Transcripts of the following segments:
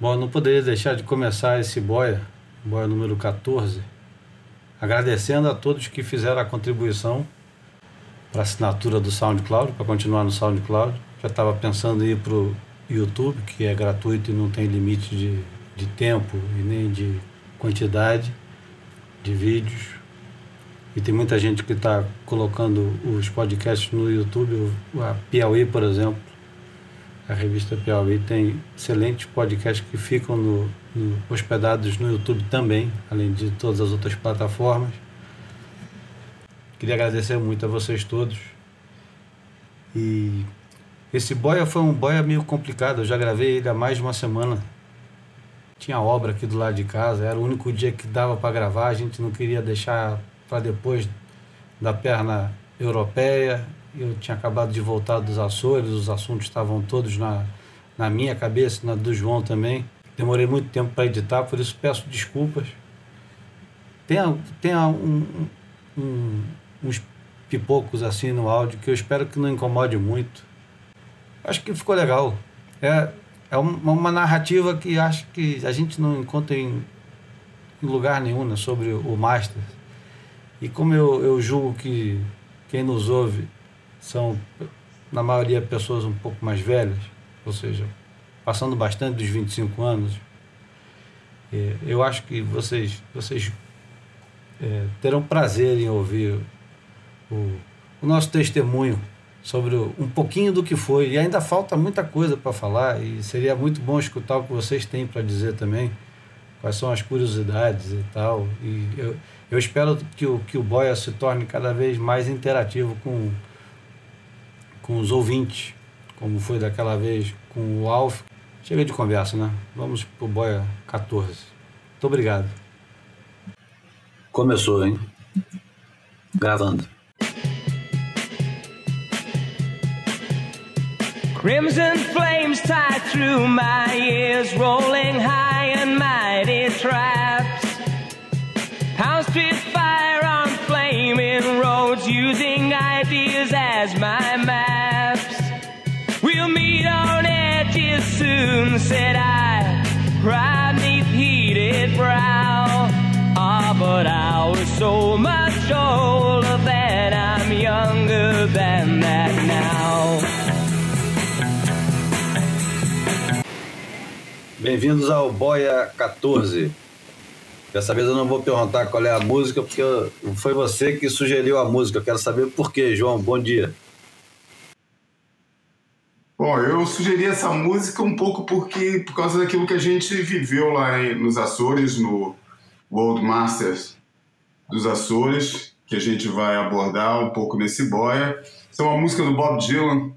Bom, não poderia deixar de começar esse boia, boia número 14, agradecendo a todos que fizeram a contribuição para a assinatura do SoundCloud, para continuar no SoundCloud. Já estava pensando em ir para o YouTube, que é gratuito e não tem limite de, de tempo e nem de quantidade de vídeos. E tem muita gente que está colocando os podcasts no YouTube. A Piauí, por exemplo, a revista Piauí tem excelentes podcasts que ficam no, no, hospedados no YouTube também, além de todas as outras plataformas. Queria agradecer muito a vocês todos. E esse boia foi um boia meio complicado. Eu já gravei ele há mais de uma semana. Tinha obra aqui do lado de casa, era o único dia que dava para gravar. A gente não queria deixar para depois da perna europeia eu tinha acabado de voltar dos Açores, os assuntos estavam todos na, na minha cabeça, na do João também. Demorei muito tempo para editar, por isso peço desculpas. Tem, tem um, um, uns pipocos assim no áudio que eu espero que não incomode muito. Acho que ficou legal. É, é uma, uma narrativa que acho que a gente não encontra em, em lugar nenhum né, sobre o Master. E como eu, eu julgo que quem nos ouve são, na maioria, pessoas um pouco mais velhas, ou seja, passando bastante dos 25 anos. É, eu acho que vocês, vocês é, terão prazer em ouvir o, o nosso testemunho sobre um pouquinho do que foi. E ainda falta muita coisa para falar, e seria muito bom escutar o que vocês têm para dizer também, quais são as curiosidades e tal. E eu, eu espero que o, que o Boia se torne cada vez mais interativo com com os ouvintes, como foi daquela vez com o Alf. Chega de conversa, né? Vamos pro Boia 14. Muito obrigado. Começou, hein? Gravando. Crimson flames tie through my ears, rolling high and mighty traps. House street fire on flaming roads, using ideas as my said I, neath heated brow. Ah, but I was so much older I'm younger than that now. Bem-vindos ao Boia 14. Dessa vez eu não vou perguntar qual é a música, porque foi você que sugeriu a música. Eu quero saber por quê, João. Bom dia. Bom, eu sugeri essa música um pouco porque por causa daquilo que a gente viveu lá em, nos Açores, no World Masters dos Açores, que a gente vai abordar um pouco nesse boia. Essa é uma música do Bob Dylan,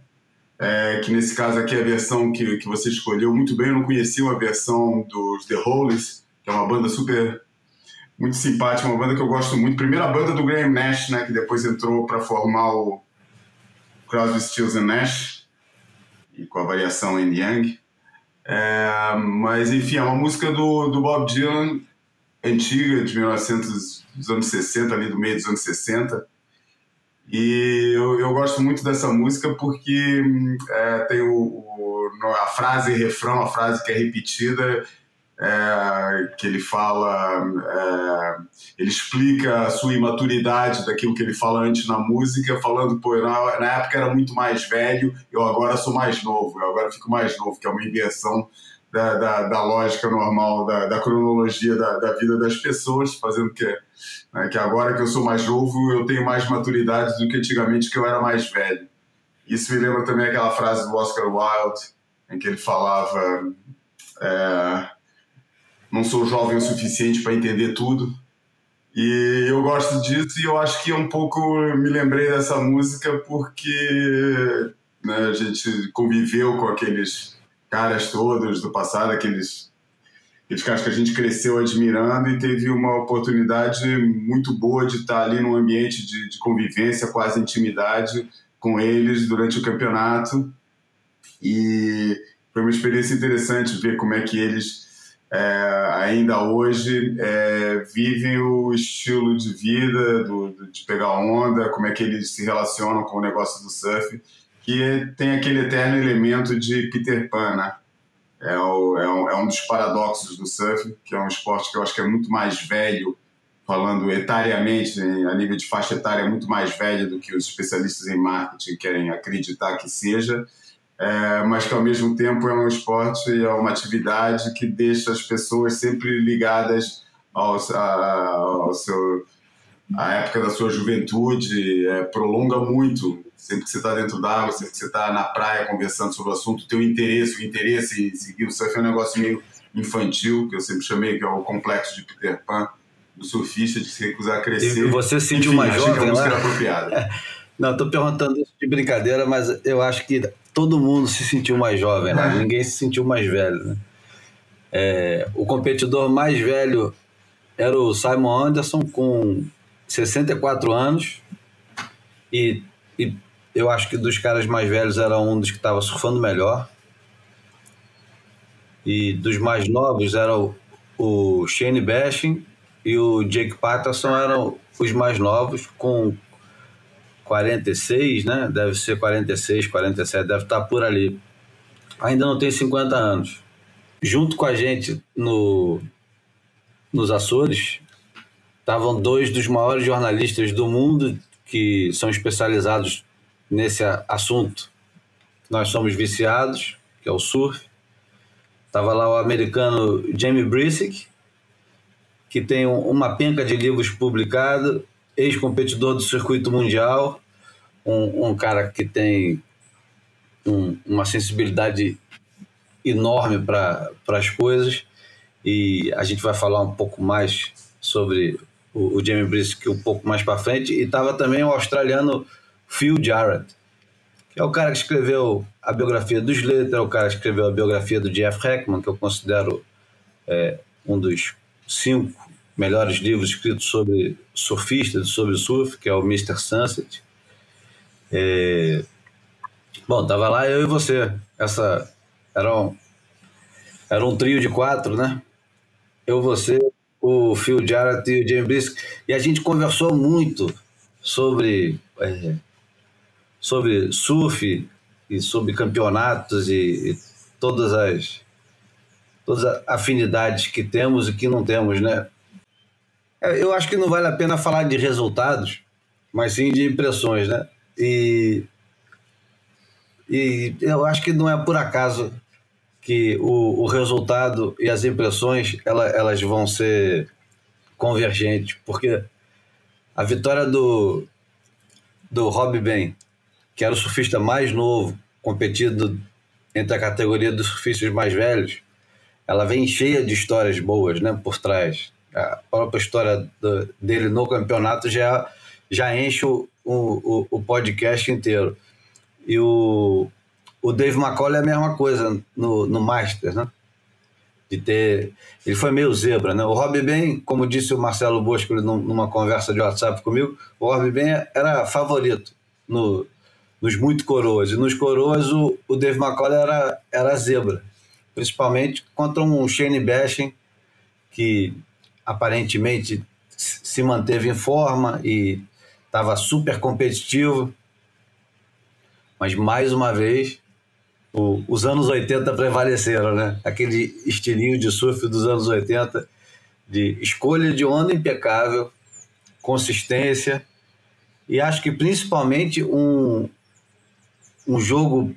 é, que nesse caso aqui é a versão que, que você escolheu muito bem. Eu não conhecia a versão dos The Hollies, que é uma banda super muito simpática, uma banda que eu gosto muito. Primeira banda do Graham Nash, né, que depois entrou para formar o Crosby, Stills Nash e com a variação em Young. É, mas enfim, é uma música do, do Bob Dylan antiga, de 1900, dos anos 60, ali do meio dos anos 60. E eu, eu gosto muito dessa música porque é, tem o, o, a frase refrão, a frase que é repetida, é, que ele fala, é, ele explica a sua imaturidade daquilo que ele fala antes na música, falando, pô, na, na, época era muito mais velho, eu agora sou mais novo, eu agora fico mais novo, que é uma inversão da, da, da lógica normal, da, da cronologia da, da, vida das pessoas, fazendo que, né, que agora que eu sou mais novo, eu tenho mais maturidade do que antigamente, que eu era mais velho. Isso me lembra também aquela frase do Oscar Wilde, em que ele falava... É, não sou jovem o suficiente para entender tudo. E eu gosto disso e eu acho que um pouco me lembrei dessa música porque né, a gente conviveu com aqueles caras todos do passado, aqueles, aqueles caras que a gente cresceu admirando e teve uma oportunidade muito boa de estar ali num ambiente de, de convivência, quase intimidade com eles durante o campeonato. E foi uma experiência interessante ver como é que eles é, ainda hoje é, vivem o estilo de vida do, do, de pegar onda, como é que eles se relacionam com o negócio do surf, que tem aquele eterno elemento de Peter Pan, né? É, o, é, um, é um dos paradoxos do surf, que é um esporte que eu acho que é muito mais velho, falando etariamente, a nível de faixa etária, é muito mais velho do que os especialistas em marketing querem acreditar que seja, é, mas que ao mesmo tempo é um esporte e é uma atividade que deixa as pessoas sempre ligadas ao, a, ao seu, a época da sua juventude, é, prolonga muito sempre que você está dentro d'água, sempre que você está na praia conversando sobre o assunto, teu interesse, o interesse em seguir o surf é um negócio meio infantil, que eu sempre chamei, que é o complexo de Peter Pan, do surfista, de se recusar a crescer. E você se sentiu mais jovem que é lá? apropriada. Não, estou perguntando isso de brincadeira, mas eu acho que todo mundo se sentiu mais jovem, né? É. ninguém se sentiu mais velho. Né? É, o competidor mais velho era o Simon Anderson, com 64 anos, e, e eu acho que dos caras mais velhos era um dos que estava surfando melhor. E dos mais novos era o, o Shane Bashing e o Jake Patterson eram os mais novos, com 46, né? Deve ser 46, 47, deve estar por ali. Ainda não tem 50 anos. Junto com a gente no, nos Açores, estavam dois dos maiores jornalistas do mundo que são especializados nesse assunto. Nós somos viciados, que é o surf. Estava lá o americano Jamie Brisick, que tem uma penca de livros publicados, ex-competidor do circuito mundial, um, um cara que tem um, uma sensibilidade enorme para as coisas. E a gente vai falar um pouco mais sobre o, o Jamie Brisick um pouco mais para frente. E estava também o australiano Phil Jarrett, que é o cara que escreveu a biografia do Slater, é o cara que escreveu a biografia do Jeff Heckman, que eu considero é, um dos cinco melhores livros escritos sobre surfistas, sobre surf, que é o Mr. Sunset. É... Bom, tava lá eu e você. Essa era um, era um trio de quatro, né? Eu, você, o Phil Jarrett e o James Brisk. E a gente conversou muito sobre é, sobre surf e sobre campeonatos e, e todas as todas as afinidades que temos e que não temos, né? É, eu acho que não vale a pena falar de resultados, mas sim de impressões, né? E, e eu acho que não é por acaso que o, o resultado e as impressões ela, elas vão ser convergentes, porque a vitória do, do Rob Ben que era o surfista mais novo, competido entre a categoria dos surfistas mais velhos, ela vem cheia de histórias boas né, por trás. A própria história do, dele no campeonato já, já enche o, o, o podcast inteiro. E o, o Dave McCauley é a mesma coisa no, no Masters, né? De ter. Ele foi meio zebra, né? O Rob Ben, como disse o Marcelo Bosco numa conversa de WhatsApp comigo, o Rob Ben era favorito no, nos muito coroas. E nos coroas o, o Dave McCauley era, era zebra, principalmente contra um Shane Bashing que aparentemente se manteve em forma e estava super competitivo. Mas mais uma vez, o, os anos 80 prevaleceram, né? Aquele estilinho de surf dos anos 80, de escolha de onda impecável, consistência e acho que principalmente um, um jogo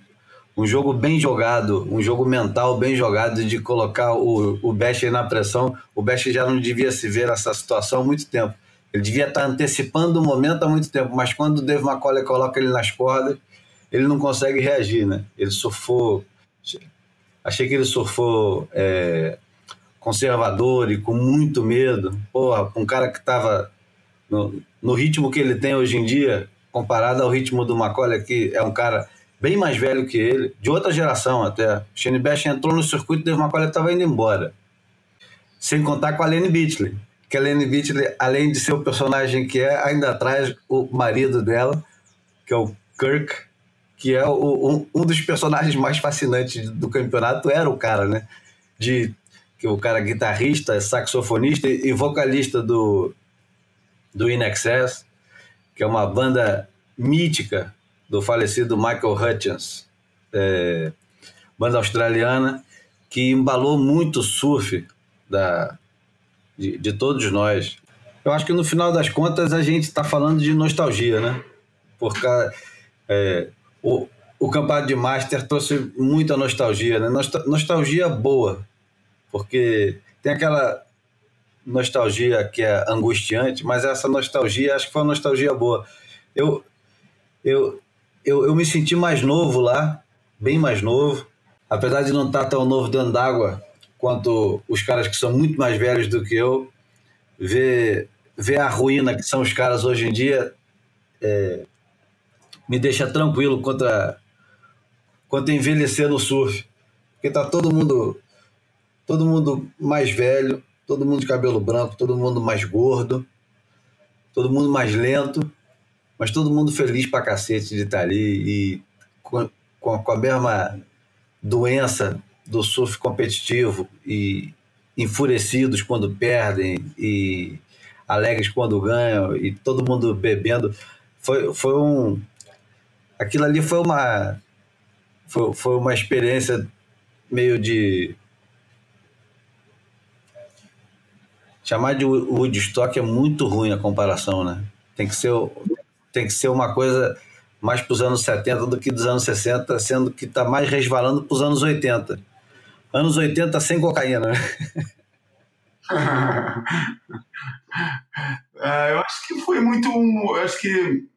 um jogo bem jogado, um jogo mental bem jogado de colocar o, o Best na pressão. O Best já não devia se ver nessa situação há muito tempo. Ele devia estar antecipando o momento há muito tempo, mas quando o Dave McCauley coloca ele nas cordas, ele não consegue reagir, né? Ele surfou... Achei que ele surfou é, conservador e com muito medo. Porra, um cara que estava no, no ritmo que ele tem hoje em dia, comparado ao ritmo do McCauley, que é um cara bem mais velho que ele, de outra geração até. Shane Bash entrou no circuito, teve uma qual estava indo embora. Sem contar com a Lene Beatley. Que a Lene Beatley, além de ser o personagem que é, ainda traz o marido dela, que é o Kirk, que é o, um, um dos personagens mais fascinantes do campeonato, era o cara, né? De que o cara guitarrista, saxofonista e vocalista do do In Excess, que é uma banda mítica do falecido Michael Hutchins, é, banda australiana, que embalou muito o surf da, de, de todos nós. Eu acho que no final das contas a gente está falando de nostalgia, né? Porque é, o, o campeonato de Master trouxe muita nostalgia, né? Nostalgia boa, porque tem aquela nostalgia que é angustiante, mas essa nostalgia acho que foi uma nostalgia boa. Eu, eu, eu, eu me senti mais novo lá, bem mais novo, apesar de não estar tão novo dentro d'água quanto os caras que são muito mais velhos do que eu, ver, ver a ruína que são os caras hoje em dia é, me deixa tranquilo contra, contra envelhecer no surf. Porque tá todo mundo todo mundo mais velho, todo mundo de cabelo branco, todo mundo mais gordo, todo mundo mais lento, mas todo mundo feliz pra cacete de estar tá ali e com, com a mesma doença do surf competitivo e enfurecidos quando perdem e alegres quando ganham e todo mundo bebendo. Foi, foi um. Aquilo ali foi uma. Foi, foi uma experiência meio de chamar de Woodstock é muito ruim a comparação, né? Tem que ser, tem que ser uma coisa mais para os anos 70 do que dos anos 60, sendo que está mais resvalando para os anos 80. Anos 80 sem cocaína, né? é, eu acho que foi muito. Eu acho que.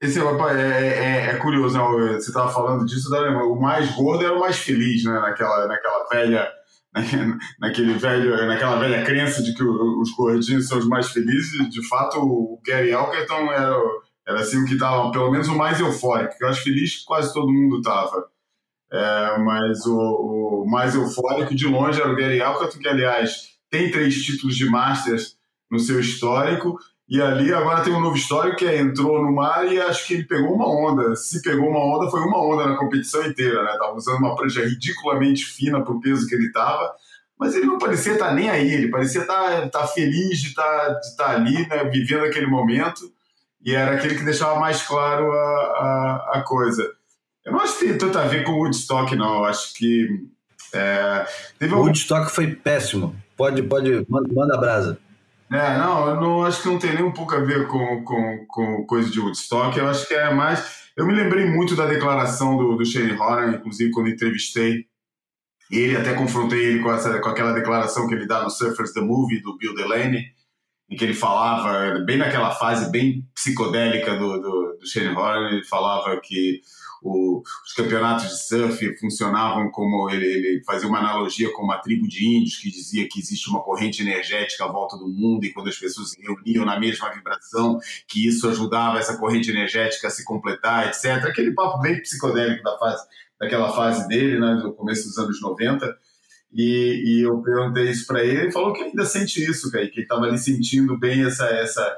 Esse é, é, é curioso, né? você estava falando disso, o mais gordo era o mais feliz, né? Naquela, naquela velha naquele velho, naquela velha crença de que os gordinhos são os mais felizes, de fato o Gary Elkerton era, era assim o que estava, pelo menos o mais eufórico. Eu acho feliz que quase todo mundo estava. É, mas o, o, mais eufórico de longe era o Gary Elkerton, que aliás tem três títulos de Masters no seu histórico, e ali agora tem um novo histórico que é, entrou no mar e acho que ele pegou uma onda. Se pegou uma onda, foi uma onda na competição inteira, né? Tava usando uma prancha ridiculamente fina pro peso que ele tava, mas ele não parecia estar tá nem aí, ele parecia estar, tá, tá feliz de estar, ali, né? Vivendo aquele momento, e era aquele que deixava mais claro a, a, a coisa. Eu não acho que tem tanto a ver com o Woodstock, não. Eu acho que. É, teve o Woodstock foi péssimo. Pode, pode, manda, manda brasa. É, não, eu não acho que não tem nem um pouco a ver com, com, com coisa de Woodstock. Eu acho que é mais. Eu me lembrei muito da declaração do, do Shane Horan, inclusive quando entrevistei ele, até confrontei ele com, essa, com aquela declaração que ele dá no Surfers the Movie, do Bill Delaney, em que ele falava, bem naquela fase bem psicodélica do, do, do Shane Horan, ele falava que o, os campeonatos de surf funcionavam como ele, ele, fazia uma analogia com uma tribo de índios que dizia que existe uma corrente energética à volta do mundo e quando as pessoas se reuniam na mesma vibração, que isso ajudava essa corrente energética a se completar, etc. Aquele papo bem psicodélico da fase, daquela fase dele, né, começo dos anos 90. E, e eu perguntei isso para ele, ele falou que ainda sente isso, que ele estava ali sentindo bem essa, essa,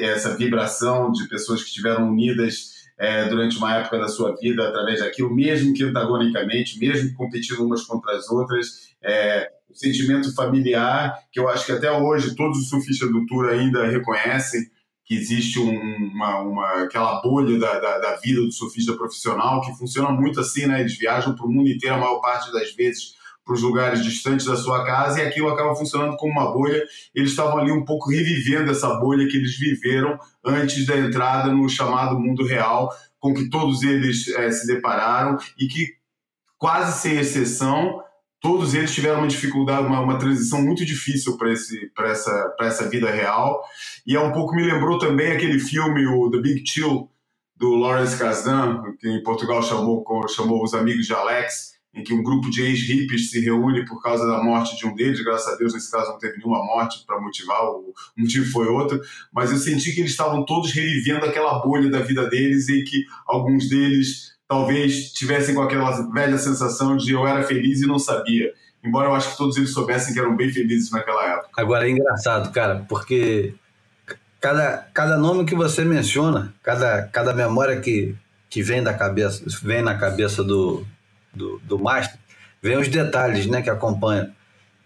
essa vibração de pessoas que estiveram unidas é, durante uma época da sua vida através daquilo, mesmo que antagonicamente, mesmo competindo umas contra as outras. É, o sentimento familiar, que eu acho que até hoje todos os surfistas do Tour ainda reconhecem que existe um, uma, uma, aquela bolha da, da, da, vida do surfista profissional que funciona muito assim, né? Eles viajam para o mundo inteiro a maior parte das vezes para os lugares distantes da sua casa e aquilo acaba funcionando como uma bolha. Eles estavam ali um pouco revivendo essa bolha que eles viveram antes da entrada no chamado mundo real, com que todos eles é, se depararam e que, quase sem exceção, todos eles tiveram uma dificuldade, uma, uma transição muito difícil para essa, essa vida real. E é um pouco me lembrou também aquele filme, o The Big Chill, do Lawrence Kasdan, que em Portugal chamou, chamou Os Amigos de Alex em que um grupo de ex-hippies se reúne por causa da morte de um deles. Graças a Deus, nesse caso, não teve nenhuma morte para motivar, o motivo foi outro. Mas eu senti que eles estavam todos revivendo aquela bolha da vida deles e que alguns deles talvez tivessem com aquela velha sensação de eu era feliz e não sabia. Embora eu acho que todos eles soubessem que eram bem felizes naquela época. Agora é engraçado, cara, porque cada, cada nome que você menciona, cada, cada memória que, que vem da cabeça, vem na cabeça do, do, do Master, vem os detalhes né, que acompanham.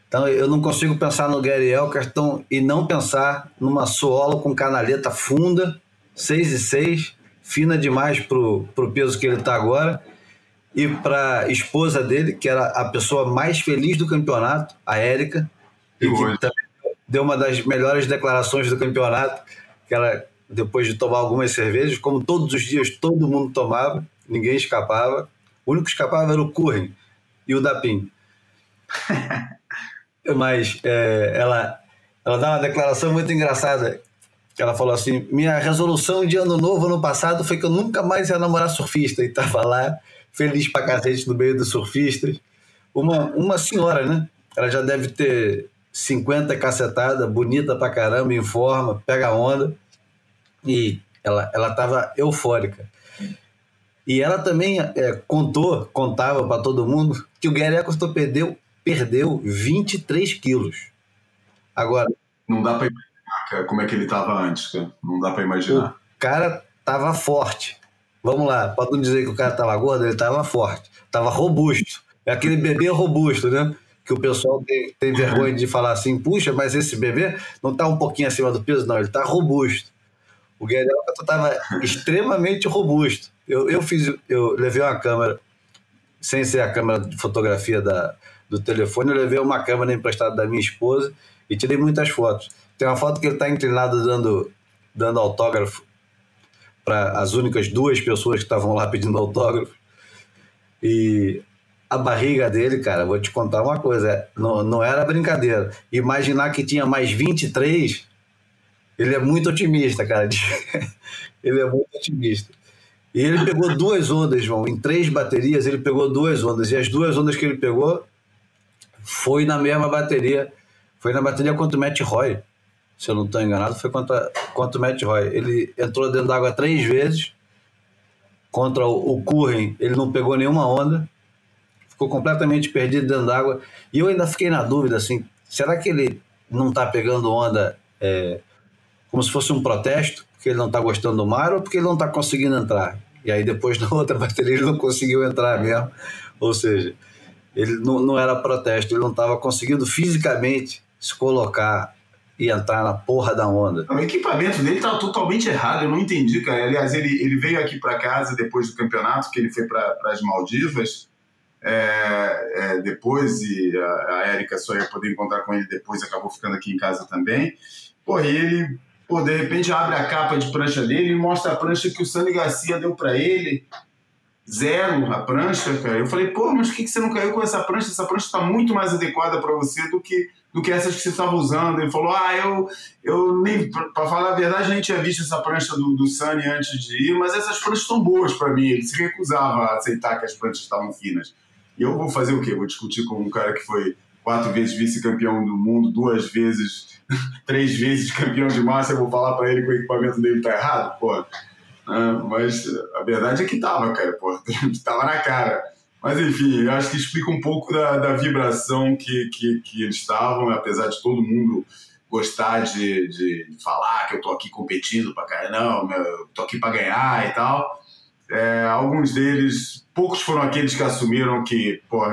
Então eu não consigo pensar no Gary Elkerton e não pensar numa solo com canaleta funda, 6 e 6, fina demais pro, pro peso que ele está agora. e para a esposa dele, que era a pessoa mais feliz do campeonato, a Érica, e que também deu uma das melhores declarações do campeonato, que ela, depois de tomar algumas cervejas, como todos os dias todo mundo tomava, ninguém escapava, o único que escapava era o Curren e o Dapim. Mas é, ela, ela dá uma declaração muito engraçada, ela falou assim, minha resolução de ano novo, ano passado, foi que eu nunca mais ia namorar surfista, e estava lá feliz pra cacete no meio dos surfistas. Uma, uma senhora, né? Ela já deve ter 50 cacetada, bonita pra caramba, em forma, pega onda. E ela, ela tava eufórica. E ela também é, contou, contava para todo mundo, que o Gary Eccleston perdeu, perdeu 23 quilos. Agora. Não dá para imaginar como é que ele estava antes, cara. Não dá para imaginar. O cara tava forte. Vamos lá, pode não dizer que o cara estava gordo, ele estava forte, estava robusto. É aquele bebê robusto, né? Que o pessoal tem, tem vergonha de falar assim, puxa, mas esse bebê não está um pouquinho acima do peso, não, ele está robusto. O Guilherme estava extremamente robusto. Eu, eu fiz, eu levei uma câmera, sem ser a câmera de fotografia da, do telefone, eu levei uma câmera emprestada da minha esposa e tirei muitas fotos. Tem uma foto que ele está inclinado dando, dando autógrafo para as únicas duas pessoas que estavam lá pedindo autógrafo. E a barriga dele, cara, vou te contar uma coisa, não, não era brincadeira. Imaginar que tinha mais 23, ele é muito otimista, cara. ele é muito otimista. E ele pegou duas ondas, João. Em três baterias, ele pegou duas ondas. E as duas ondas que ele pegou foi na mesma bateria. Foi na bateria contra o Matt Roy se eu não estou enganado, foi contra, contra o Matt Roy. Ele entrou dentro d'água três vezes. Contra o, o Curren, ele não pegou nenhuma onda. Ficou completamente perdido dentro d'água. E eu ainda fiquei na dúvida, assim, será que ele não está pegando onda é, como se fosse um protesto? Porque ele não está gostando do mar ou porque ele não está conseguindo entrar? E aí depois na outra bateria ele não conseguiu entrar mesmo. Ou seja, ele não, não era protesto, ele não estava conseguindo fisicamente se colocar e entrar na porra da onda. O equipamento dele estava totalmente errado, eu não entendi, cara. Aliás, ele, ele veio aqui para casa depois do campeonato, que ele foi para as Maldivas. É, é, depois, e a, a Érica só ia poder encontrar com ele depois, acabou ficando aqui em casa também. Pô, e ele, pô, de repente abre a capa de prancha dele e mostra a prancha que o Sani Garcia deu para ele. Zero a prancha, cara. Eu falei, pô, mas por que, que você não caiu com essa prancha? Essa prancha está muito mais adequada para você do que do que essas que você estava usando. Ele falou: Ah, eu, eu nem, para falar a verdade, a gente tinha visto essa prancha do, do Sunny antes de ir, mas essas pranchas estão boas para mim. Ele se recusava a aceitar que as pranchas estavam finas. E eu vou fazer o quê? Vou discutir com um cara que foi quatro vezes vice-campeão do mundo, duas vezes, três vezes campeão de massa. Eu vou falar para ele que o equipamento dele tá errado? Pô. Ah, mas a verdade é que tava, cara, pô, tava na cara. Mas enfim, eu acho que explica um pouco da, da vibração que, que, que, eles estavam, apesar de todo mundo gostar de, de falar que eu tô aqui competindo para ganhar, não, eu tô aqui para ganhar e tal. É, alguns deles, poucos foram aqueles que assumiram que, pô,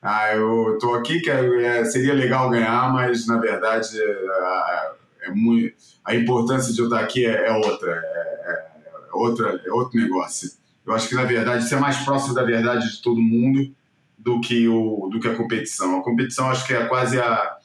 ah, eu tô aqui, que é, seria legal ganhar, mas na verdade é, é muito, a importância de eu estar aqui é, é outra, é, é, outra, é outro negócio. Eu acho que, na verdade, isso é mais próximo da verdade de todo mundo do que, o, do que a competição. A competição, acho que é quase a.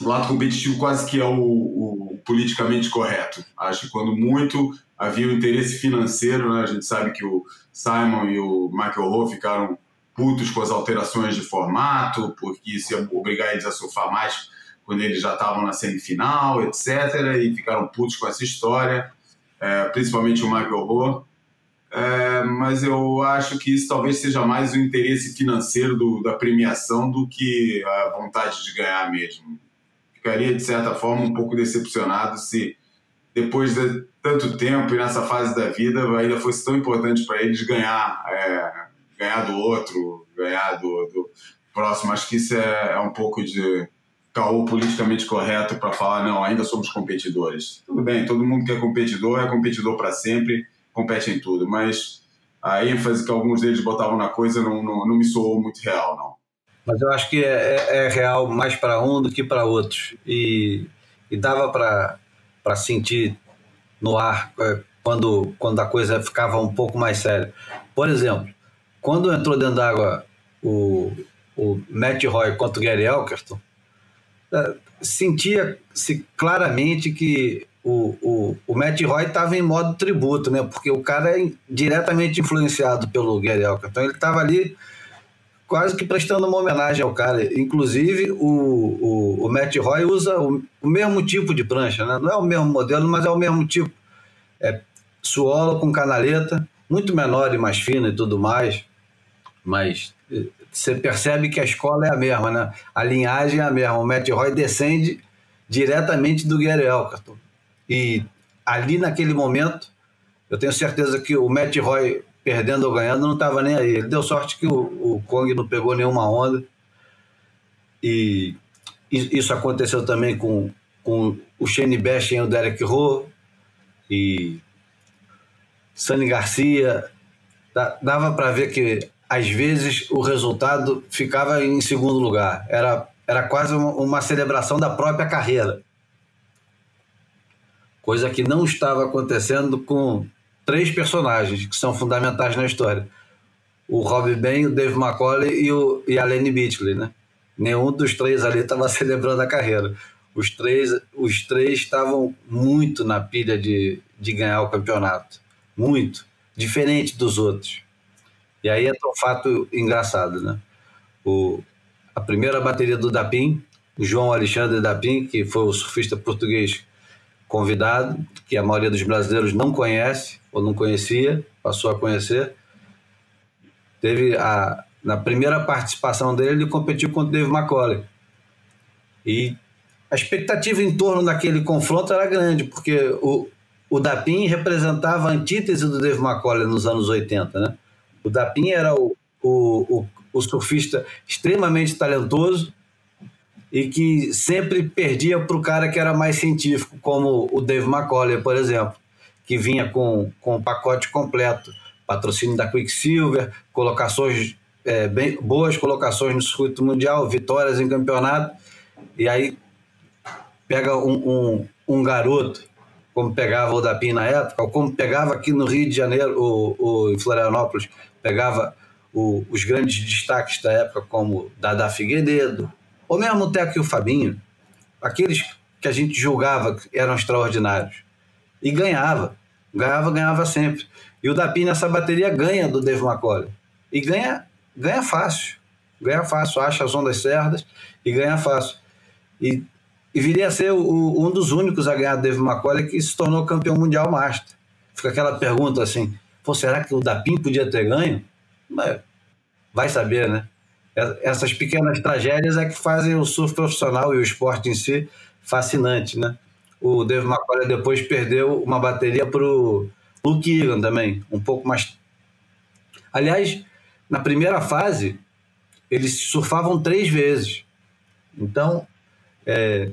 O lado competitivo quase que é o, o politicamente correto. Acho que quando muito havia o interesse financeiro, né? a gente sabe que o Simon e o Michael Rowe ficaram putos com as alterações de formato, porque isso ia obrigar eles a surfar mais quando eles já estavam na semifinal, etc. E ficaram putos com essa história, é, principalmente o Michael Rowe. É, mas eu acho que isso talvez seja mais o interesse financeiro do, da premiação do que a vontade de ganhar mesmo. Ficaria, de certa forma, um pouco decepcionado se depois de tanto tempo e nessa fase da vida ainda fosse tão importante para eles ganhar, é, ganhar do outro, ganhar do, do, próximo. Acho que isso é, é um pouco de caô politicamente correto para falar, não, ainda somos competidores. Tudo bem, todo mundo que é competidor é competidor para sempre compete em tudo, mas a ênfase que alguns deles botavam na coisa não, não, não me soou muito real, não. Mas eu acho que é, é, é real mais para um do que para outros. E, e dava para sentir no ar é, quando, quando a coisa ficava um pouco mais séria. Por exemplo, quando entrou dentro d'água o, o Matt Roy contra o Gary Elkerton, é, sentia-se claramente que o, o, o Matt Roy estava em modo tributo, né? Porque o cara é diretamente influenciado pelo Gary Elkerton. Ele estava ali quase que prestando uma homenagem ao cara. Inclusive, o, o, o Matt Roy usa o, o, mesmo tipo de prancha, né? Não é o mesmo modelo, mas é o mesmo tipo. É suolo com canaleta, muito menor e mais fina e tudo mais, mas eh, você percebe que a escola é a mesma, né? A linhagem é a mesma. O Matt Roy descende diretamente do Gary Elkerton. E ali naquele momento, eu tenho certeza que o Matt Roy, perdendo ou ganhando, não estava nem aí. Ele deu sorte que o, o Kong não pegou nenhuma onda. E isso aconteceu também com, com o Shane Bash e o Derek Rowe. E Sani Garcia. Dava para ver que, às vezes, o resultado ficava em segundo lugar. Era, era quase uma, uma celebração da própria carreira coisa que não estava acontecendo com três personagens que são fundamentais na história: o Rob Ben, o Dave McCauley e, o, e a Lenny Beatley, né? Nenhum dos três ali estava celebrando a carreira. Os três, os três estavam muito na pilha de, de ganhar o campeonato. Muito. Diferente dos outros. E aí entra um fato engraçado, né? O, a primeira bateria do Dapim, o João Alexandre Dapim, que foi o surfista português convidado, que a maioria dos brasileiros não conhece ou não conhecia, passou a conhecer. Teve a na primeira participação dele, ele competiu contra o Dave McCauley. E a expectativa em torno daquele confronto era grande, porque o, o Dapin representava a antítese do Dave McCauley nos anos 80, né? O Dapin era o, o, o, o surfista extremamente talentoso, e que sempre perdia para o cara que era mais científico, como o Dave McCauley, por exemplo, que vinha com, com o pacote completo, patrocínio da Quicksilver, colocações é, bem, boas colocações no circuito mundial, vitórias em campeonato, e aí pega um, um, um garoto, como pegava o Dapim na época, ou como pegava aqui no Rio de Janeiro, o, o em Florianópolis, pegava o, os grandes destaques da época, como Dada Figueiredo, ou mesmo o Teco e o Fabinho, aqueles que a gente julgava que eram extraordinários. E ganhava. Ganhava, ganhava sempre. E o Dapi nessa bateria ganha do Dave McCollum. E ganha, ganha fácil. Ganha fácil, acha as ondas certas e ganha fácil. E, e viria a ser o, um dos únicos a ganhar Dave McCollum que se tornou campeão mundial master. Fica aquela pergunta assim: será que o Dapim podia ter ganho? Mas vai saber, né? essas pequenas tragédias é que fazem o surf profissional e o esporte em si fascinante, né? O Dave McCollum depois perdeu uma bateria para o Luke Egan também, um pouco mais... Aliás, na primeira fase, eles surfavam três vezes. Então, é,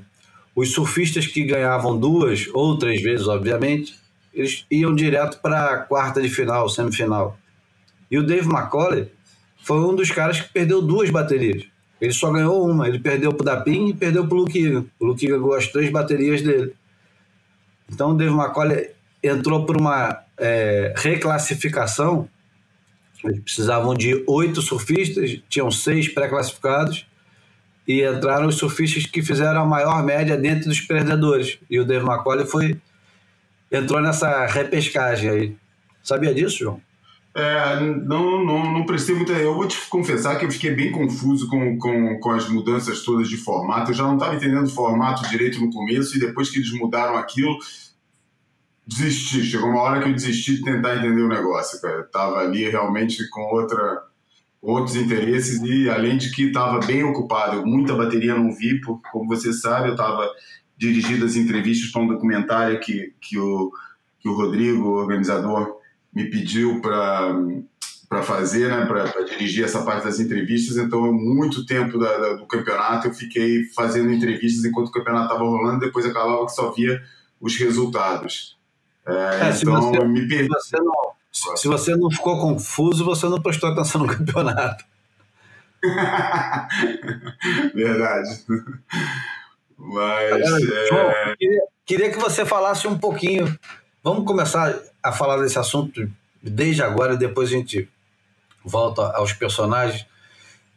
os surfistas que ganhavam duas ou três vezes, obviamente, eles iam direto para quarta de final, semifinal. E o Dave McCollum foi um dos caras que perdeu duas baterias. Ele só ganhou uma. Ele perdeu pro Dapin e perdeu pro Luke Egan. O Luke Egan ganhou as três baterias dele. Então o Dave McCauley entrou por uma é, reclassificação. Eles precisavam de oito surfistas, tinham seis pré-classificados e entraram os surfistas que fizeram a maior média dentro dos perdedores. E o Dave McCauley foi entrou nessa repescagem aí. Sabia disso, João? É, não, não, não prestei muita. Eu vou te confessar que eu fiquei bem confuso com, com, com as mudanças todas de formato. Eu já não estava entendendo o formato direito no começo e depois que eles mudaram aquilo, desisti. Chegou uma hora que eu desisti de tentar entender o negócio, cara. Estava ali realmente com outra, outros interesses e além de que estava bem ocupado. Muita bateria não vi, porque, como você sabe, eu estava dirigindo as entrevistas para um documentário que, que, o, que o Rodrigo, o organizador, me pediu para fazer, né, para dirigir essa parte das entrevistas. Então, muito tempo da, da, do campeonato eu fiquei fazendo entrevistas enquanto o campeonato estava rolando. Depois acabava que só via os resultados. É, é, então, você, me perdi. Se você, não, se você não ficou confuso, você não prestou atenção no campeonato. Verdade. Mas. É... queria, queria que você falasse um pouquinho. Vamos começar a falar desse assunto desde agora, depois a gente volto aos personagens,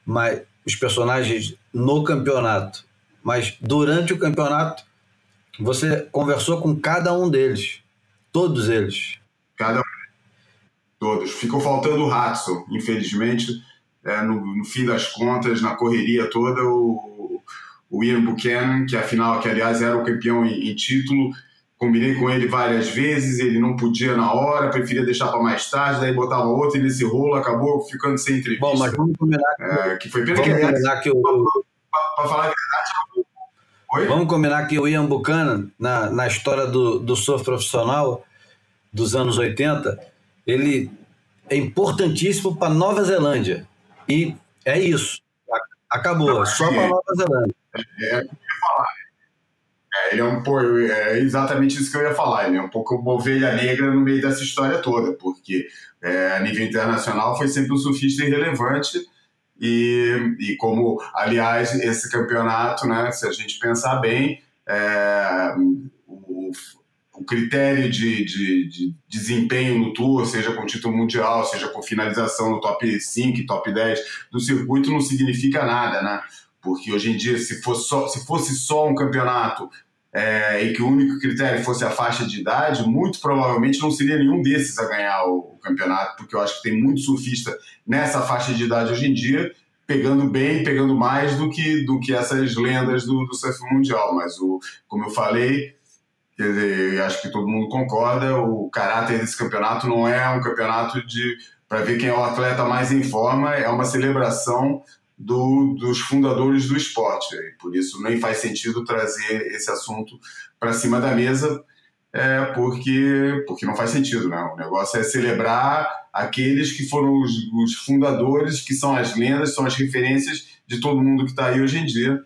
mas os personagens no campeonato. Mas durante o campeonato, você conversou com cada um deles. Todos eles. Cada um. Todos. Ficou faltando o Hudson, infelizmente. É, no, no, fim das contas, na correria toda, o, o Ian Buchanan, que afinal, que aliás era o campeão em, em título, combinei com ele várias vezes, ele não podia na hora, preferia deixar para mais tarde, daí botava outro e nesse rolo acabou ficando sem entrevista. Bom, mas vamos combinar que, é, que foi pena vamos que, combinar que o... Para falar a verdade, Oi? Vamos combinar que o Ian Buchanan, na, na história do, do surf profissional dos anos 80, ele é importantíssimo para Nova Zelândia. E é isso. Acabou, não, só para Nova Zelândia. É, é, é, ele é um pô, é exatamente isso que eu ia falar. Ele é um pouco uma ovelha negra no meio dessa história toda, porque é, a nível internacional foi sempre um surfista irrelevante. E, e como, aliás, esse campeonato, né, se a gente pensar bem, é, o, o critério de, de, de, desempenho no Tour, seja com título mundial, seja com finalização no top 5, top 10 do circuito, não significa nada, né? Porque hoje em dia, se fosse só, se fosse só um campeonato é, e que o único critério fosse a faixa de idade, muito provavelmente não seria nenhum desses a ganhar o, o, campeonato, porque eu acho que tem muito surfista nessa faixa de idade hoje em dia, pegando bem, pegando mais do que, do que essas lendas do, do surf mundial. Mas, o, como eu falei, quer dizer, acho que todo mundo concorda, o caráter desse campeonato não é um campeonato de para ver quem é o atleta mais em forma, é uma celebração do, dos fundadores do esporte. E por isso nem faz sentido trazer esse assunto para cima da mesa, é, porque, porque não faz sentido. Né? O negócio é celebrar aqueles que foram os, os fundadores, que são as lendas, são as referências de todo mundo que está aí hoje em dia.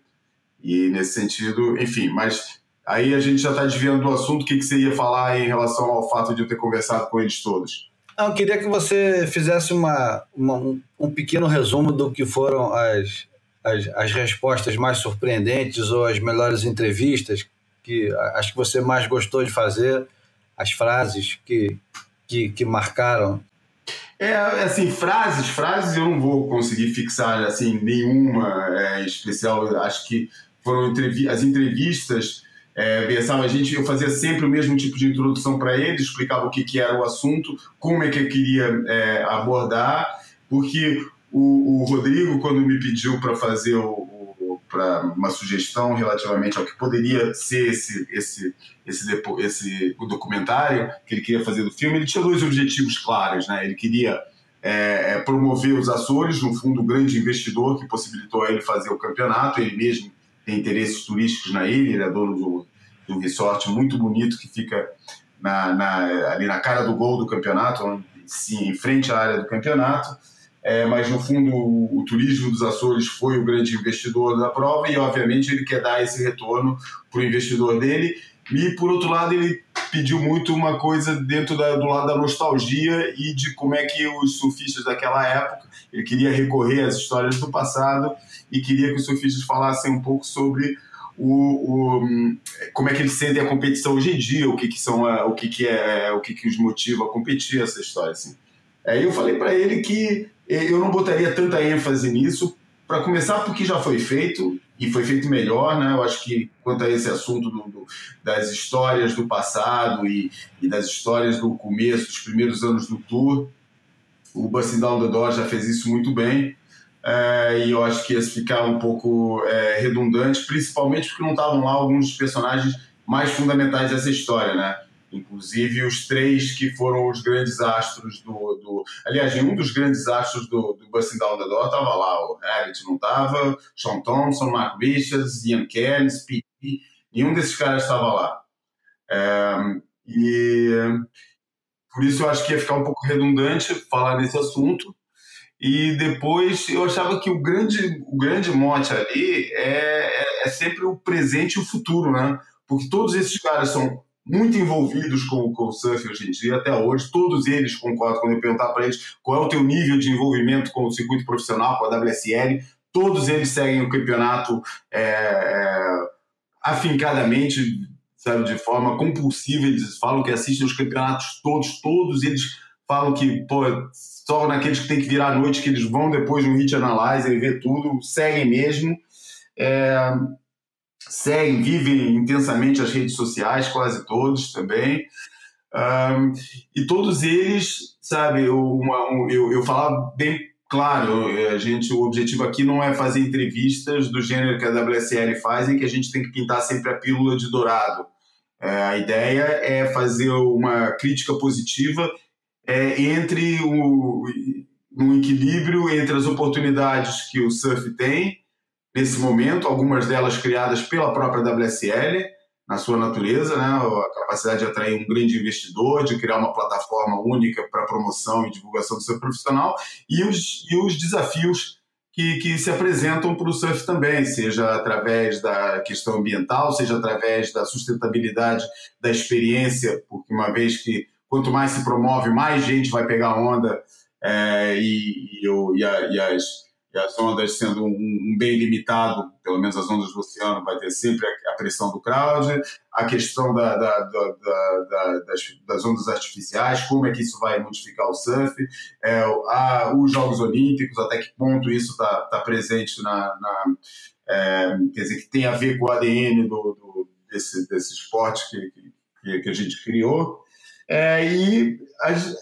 E nesse sentido, enfim, mas aí a gente já está desviando do assunto. O que, que você ia falar em relação ao fato de eu ter conversado com eles todos? Eu queria que você fizesse uma, uma, um pequeno resumo do que foram as, as, as, respostas mais surpreendentes ou as melhores entrevistas que acho que você mais gostou de fazer, as frases que, que, que marcaram. É, assim, frases, frases eu não vou conseguir fixar assim nenhuma é, especial. Acho que foram entrevi as entrevistas é, a gente, eu fazia sempre o mesmo tipo de introdução para ele, explicava o que, que era o assunto, como é que eu queria é, abordar, porque o, o, Rodrigo, quando me pediu para fazer o, o para uma sugestão relativamente ao que poderia ser esse, esse, esse, esse o documentário que ele queria fazer do filme, ele tinha dois objetivos claros. Né? Ele queria é, é promover os Açores, no fundo, o grande investidor que possibilitou a ele fazer o campeonato, ele mesmo tem interesses turísticos na ilha, ele é dono do, do resort muito bonito que fica na, na, ali na cara do gol do campeonato, sim, em frente à área do campeonato. É, mas no fundo o, o, turismo dos Açores foi o grande investidor da prova e obviamente ele quer dar esse retorno para o investidor dele e por outro lado ele pediu muito uma coisa dentro da, do lado da nostalgia e de como é que os surfistas daquela época ele queria recorrer às histórias do passado e queria que os surfistas falassem um pouco sobre o, o, como é que eles sentem a competição hoje em dia, o que, que são o que, que é o que, que os motiva a competir essa história assim. Aí eu falei para ele que eu não botaria tanta ênfase nisso para começar porque já foi feito e foi feito melhor, né? Eu acho que quanto a esse assunto do, do, das histórias do passado e, e, das histórias do começo, dos primeiros anos do tour, o Busting Down the Door já fez isso muito bem é, e eu acho que ia ficar um pouco é, redundante, principalmente porque não estavam lá alguns personagens mais fundamentais dessa história, né? Inclusive os três que foram os grandes astros do. do aliás, nenhum dos grandes astros do, do Busting Down the Door estava lá. O Harriet não estava, Sean Thompson, Mark Richards, Ian Cairns, Pete, nenhum desses caras estava lá. É, e por isso eu acho que ia ficar um pouco redundante falar desse assunto. E depois eu achava que o grande, o grande mote ali é, é, é, sempre o presente e o futuro, né? Porque todos esses caras são muito envolvidos com, com o surf hoje em dia, até hoje. Todos eles concordam quando eu perguntar para eles qual é o teu nível de envolvimento com o circuito profissional, com a WSL. Todos eles seguem o campeonato é, é, afincadamente, sabe, de forma compulsiva. Eles falam que assistem os campeonatos todos, todos eles falam que, pô, só naqueles que tem que virar à noite, que eles vão depois no Hit Analyzer e ver tudo, seguem mesmo. É, seguem, vivem intensamente as redes sociais, quase todos também. Um, e todos eles, sabe, uma, um, eu, eu falava bem claro, a gente, o objetivo aqui não é fazer entrevistas do gênero que a WSL faz, em que a gente tem que pintar sempre a pílula de dourado. É, a ideia é fazer uma crítica positiva é, entre o, um equilíbrio entre as oportunidades que o surf tem nesse momento, algumas delas criadas pela própria WSL, na sua natureza, né? a capacidade de atrair um grande investidor, de criar uma plataforma única para promoção e divulgação do seu profissional, e os, e os desafios que, que se apresentam para o surf também, seja através da questão ambiental, seja através da sustentabilidade da experiência, porque uma vez que quanto mais se promove, mais gente vai pegar onda é, e, e, e, e as e as ondas sendo um, um, bem limitado, pelo menos as ondas do oceano, vai ter sempre a, a pressão do crowd, a questão da, da, da, das, das, ondas artificiais, como é que isso vai modificar o surf, é, a, os Jogos Olímpicos, até que ponto isso está tá presente na, na é, quer dizer, que tem a ver com o ADN do, do desse, desse esporte que, que, que a gente criou. É, e as,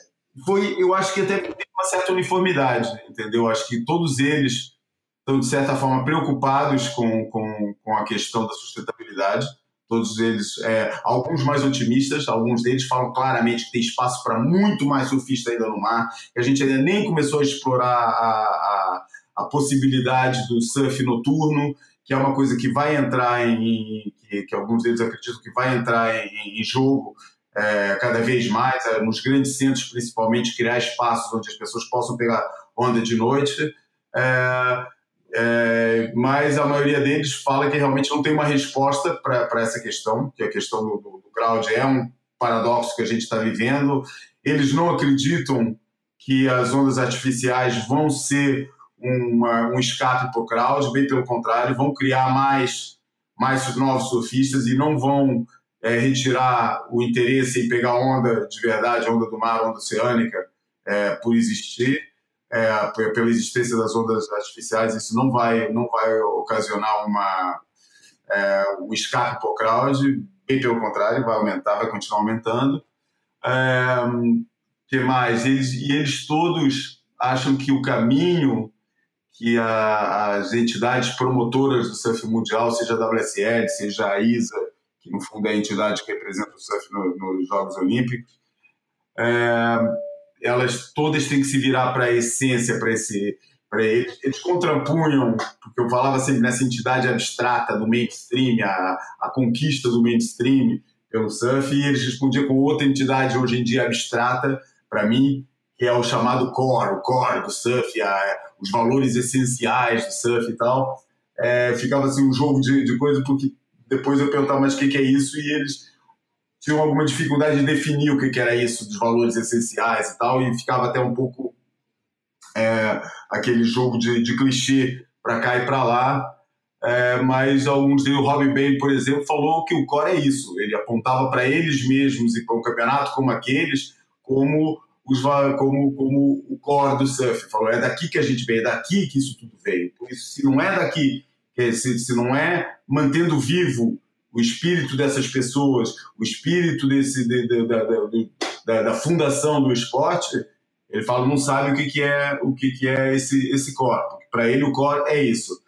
foi, eu acho que até tem uma certa uniformidade, entendeu? Acho que todos eles estão, de certa forma, preocupados com, com, com a questão da sustentabilidade. Todos eles, é, alguns mais otimistas, alguns deles falam claramente que tem espaço para muito mais surfista ainda no mar, que a gente ainda nem começou a explorar a, a, a possibilidade do surf noturno, que é uma coisa que vai entrar em, que, que alguns deles acreditam que vai entrar em, em jogo é, cada vez mais, é, nos grandes centros principalmente, criar espaços onde as pessoas possam pegar onda de noite. É, é mas a maioria deles fala que realmente não tem uma resposta para essa questão, que a questão do, do, do crowd é um paradoxo que a gente está vivendo. Eles não acreditam que as ondas artificiais vão ser uma, um escape para o crowd, bem pelo contrário, vão criar mais, mais novos surfistas e não vão é, retirar o interesse em pegar onda de verdade, onda do mar, onda oceânica, é, por existir, é, pela existência das ondas artificiais, isso não vai, não vai ocasionar uma, é, um escape para crowd, bem pelo contrário, vai aumentar, vai continuar aumentando. É, que mais? Eles, e eles todos acham que o caminho que a, as entidades promotoras do surf mundial, seja a WSL, seja a ISA, que no fundo é a entidade que representa o surf no, nos Jogos Olímpicos, é, elas todas têm que se virar para a essência, para esse. Para eles, eles contrapunham, porque eu falava sempre nessa entidade abstrata do mainstream, a, a conquista do mainstream pelo surf, e eles respondiam com outra entidade hoje em dia abstrata, para mim, que é o chamado core, o core do surf, a, os valores essenciais do surf e tal. É, ficava assim um jogo de, de coisa, porque depois eu perguntava, mas o que, é isso? E eles tinham alguma dificuldade de definir o que, que era isso, dos valores essenciais e tal, e ficava até um pouco é, aquele jogo de, de clichê para cá e para lá. É, mas alguns deles, o Robin Bain, por exemplo, falou que o core é isso. Ele apontava para eles mesmos e para um campeonato como aqueles, como, os, como, como o core do surf. Falou: é daqui que a gente veio, é daqui que isso tudo veio. Por isso, se não é daqui se, se não é mantendo vivo o espírito dessas pessoas, o espírito desse, de, de, de, da, da, fundação do esporte, ele fala não sabe o que, que é o que, que é esse esse corpo. Para ele o core é isso.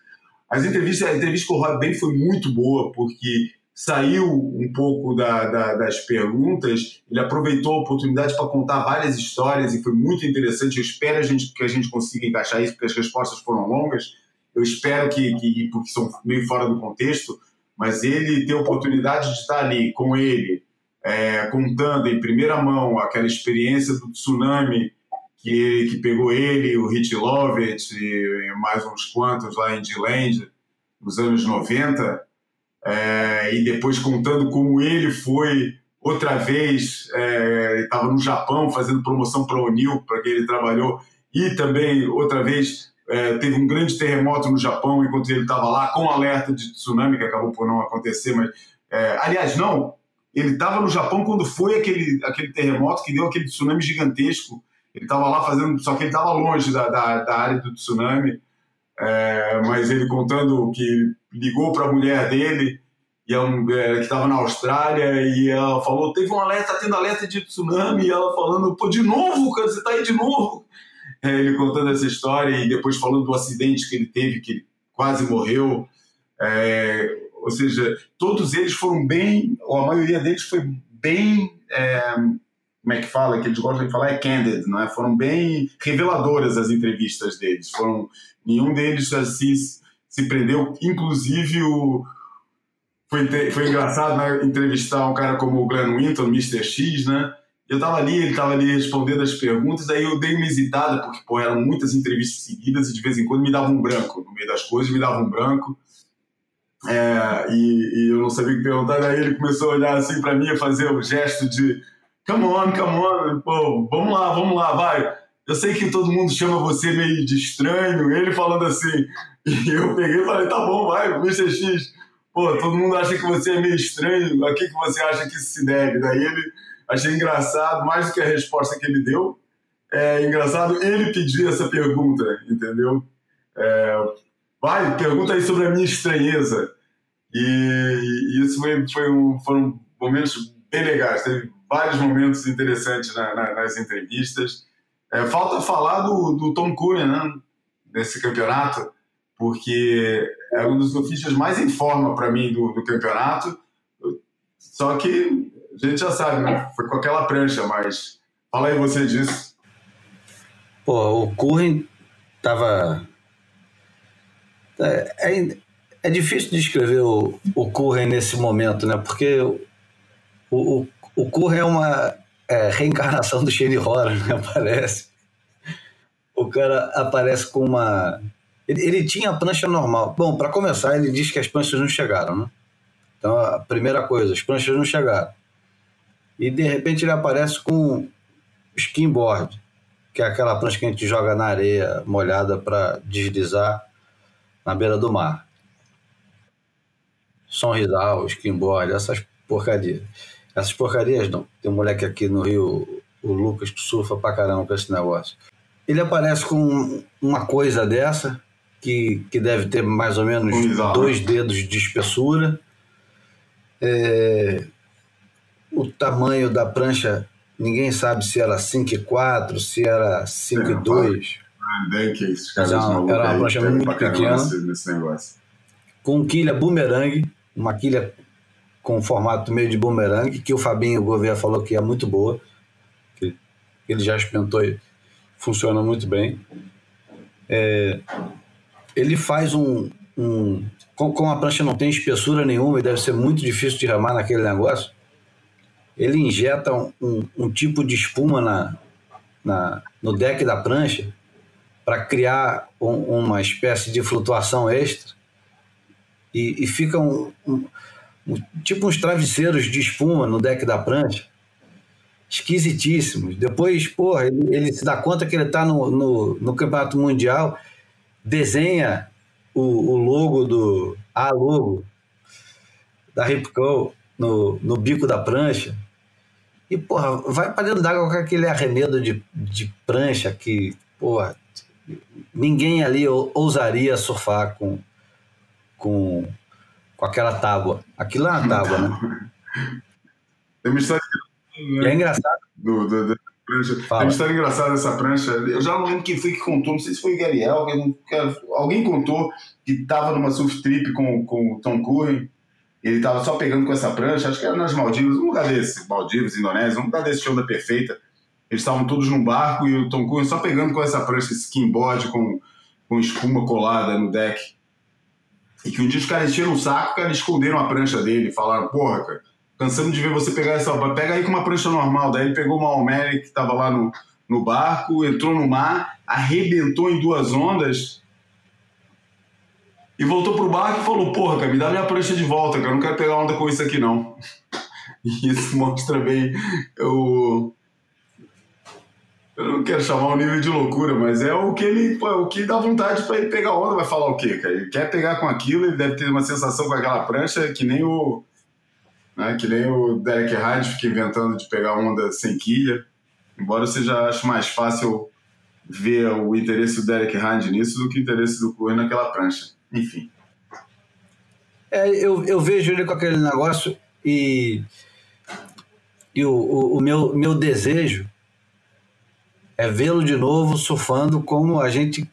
As entrevistas, a entrevista com o Rob foi muito boa porque saiu um pouco da, da, das perguntas, ele aproveitou a oportunidade para contar várias histórias e foi muito interessante. Eu espero a gente, que a gente consiga encaixar isso porque as respostas foram longas eu espero que, que, porque são meio fora do contexto, mas ele ter a oportunidade de estar ali com ele, é, contando em primeira mão aquela experiência do tsunami que, que pegou ele, o Hit Lovett e mais uns quantos lá em D-Land, nos anos 90, é, e depois contando como ele foi outra vez, é, estava no Japão fazendo promoção para o O'Neill, para que ele trabalhou, e também outra vez é, teve um grande terremoto no Japão enquanto ele estava lá, com alerta de tsunami, que acabou por não acontecer, mas. É, aliás, não, ele estava no Japão quando foi aquele, aquele terremoto que deu aquele tsunami gigantesco Ele estava lá fazendo, só que ele estava longe da, da, da, área do tsunami, é, mas ele contando que ligou para a mulher dele, e é, que estava na Austrália, e ela falou: teve um alerta, tendo alerta de tsunami, e ela falando: pô, de novo, cara, você está aí de novo. É, ele contando essa história e depois falando do acidente que ele teve, que ele quase morreu. É, ou seja, todos eles foram bem, ou a maioria deles foi bem é, como é que fala, que eles gostam de falar é candid, não é? Foram bem reveladoras as entrevistas deles. Foram nenhum deles assim se prendeu, inclusive o foi, foi engraçado né, entrevistar um cara como o Glenn Winton, Mr. X, né? Eu tava ali, ele tava ali respondendo as perguntas, aí eu dei uma hesitada, porque pô, eram muitas entrevistas seguidas e de vez em quando me dava um branco no meio das coisas, me dava um branco. É, e, e, eu não sabia o que perguntar, aí ele começou a olhar assim para mim, a fazer o gesto de come on, come on, pô, vamos lá, vamos lá, vai. Eu sei que todo mundo chama você meio de estranho, ele falando assim, e eu peguei e falei, tá bom, vai, Mr. X, pô, todo mundo acha que você é meio estranho, a que, que você acha que isso se deve? Daí ele, achei engraçado, mais do que a resposta que ele deu, é engraçado ele pedir essa pergunta, entendeu? É, vai, pergunta aí sobre a minha estranheza. E, e isso foi, foi um, foram momentos bem legais, teve vários momentos interessantes na, na, nas entrevistas. É, falta falar do, do Tom Curran, né, nesse campeonato, porque é um dos ofícios mais em forma para mim do, do, campeonato. Só que a gente já sabe, né? Foi com aquela prancha, mas fala aí você disso. Pô, o Curran tava. É, é, é difícil descrever o, o Curran nesse momento, né? Porque o, o, o Curra é uma é, reencarnação do Shane Horan, né? Parece. O cara aparece com uma. Ele, ele tinha a prancha normal. Bom, para começar, ele diz que as pranchas não chegaram, né? Então, a primeira coisa, as pranchas não chegaram. E de repente ele aparece com skimboard, que é aquela prancha que a gente joga na areia molhada para deslizar na beira do mar. Sonrisal, skimboard, essas porcarias. Essas porcarias não. Tem um moleque aqui no Rio, o Lucas, que surfa pra caramba com esse negócio. Ele aparece com uma coisa dessa, que, que deve ter mais ou menos dois dedos de espessura. É, o tamanho da prancha, ninguém sabe se era 5,4, se era 5,2. É, era, uma, era uma prancha muito pequena. Nesse negócio. Com quilha bumerangue, uma quilha com formato meio de bumerangue, que o Fabinho Gouveia falou que é muito boa, que ele já experimentou e funciona muito bem. É, ele faz um, um como a prancha não tem espessura nenhuma e deve ser muito difícil de ramar naquele negócio, ele injeta um, um, um tipo de espuma na, na, no deck da prancha para criar um, uma espécie de flutuação extra e, e fica um, tipo uns travesseiros de espuma no deck da prancha. Esquisitíssimos. Depois, porra, ele, ele se dá conta que ele está no, no, no, Campeonato Mundial, desenha o, o logo do. A logo da Ripco no, no bico da prancha. E, porra, vai para dentro d'água com aquele arremedo de, de prancha que, porra, ninguém ali ousaria surfar com, com com aquela tábua. Aquilo é uma tábua, né? Tem uma história. E é engraçado. Do, do, do prancha. Tem uma história engraçada dessa prancha. Eu já não lembro quem foi que contou, não sei se foi o Gariel, alguém, alguém contou que estava numa surf trip com, com o Tom Curry. Ele estava só pegando com essa prancha, acho que era nas Maldivas, um lugar desse, Maldivas, Indonésia, um lugar desse show da perfeita. Eles estavam todos num barco e o Tom Curry só pegando com essa prancha, esse skimboard com, com espuma colada no deck. E que um dia os caras encheram o saco, cara, esconderam a prancha dele, falaram, porra, cara, cansando de ver você pegar essa. Pega aí com uma prancha normal. Daí ele pegou uma Almere que estava lá no, no barco, entrou no mar, arrebentou em duas ondas e voltou pro barco e falou: Porra, cara, me dá minha prancha de volta, cara, eu não quero pegar onda com isso aqui não. E isso mostra bem o, eu não quero chamar o nível de loucura, mas é o que ele, o que dá vontade para ele pegar onda, vai falar o quê, cara? Ele quer pegar com aquilo, ele deve ter uma sensação com aquela prancha que nem o né, que nem o Derek Hyde fica inventando de pegar onda sem quilha. Embora você já ache mais fácil ver o interesse do Derek Hand nisso do que o interesse do Cohen naquela prancha. Enfim. É, eu, eu vejo ele com aquele negócio e, e o, o, o meu, meu desejo é vê-lo de novo surfando como a gente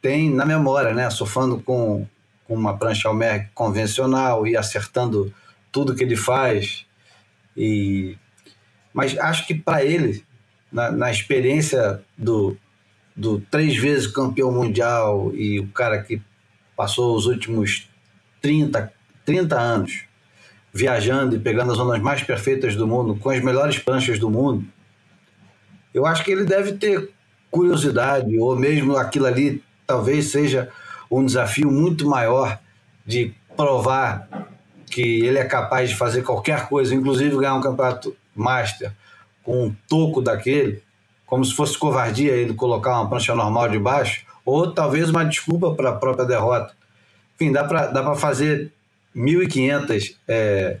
tem na memória, né? Surfando com, com uma prancha Almer convencional e acertando tudo que ele faz. E mas acho que para ele, na, na, experiência do, do três vezes campeão mundial e o cara que passou os últimos 30, 30 anos viajando e pegando as zonas mais perfeitas do mundo, com as melhores pranchas do mundo, eu acho que ele deve ter curiosidade, ou mesmo aquilo ali talvez seja um desafio muito maior de provar que ele é capaz de fazer qualquer coisa, inclusive ganhar um campeonato master com um toco daquele, como se fosse covardia ele colocar uma prancha normal de baixo, ou talvez uma desculpa para a própria derrota. Enfim, dá para dá fazer 1.500 é,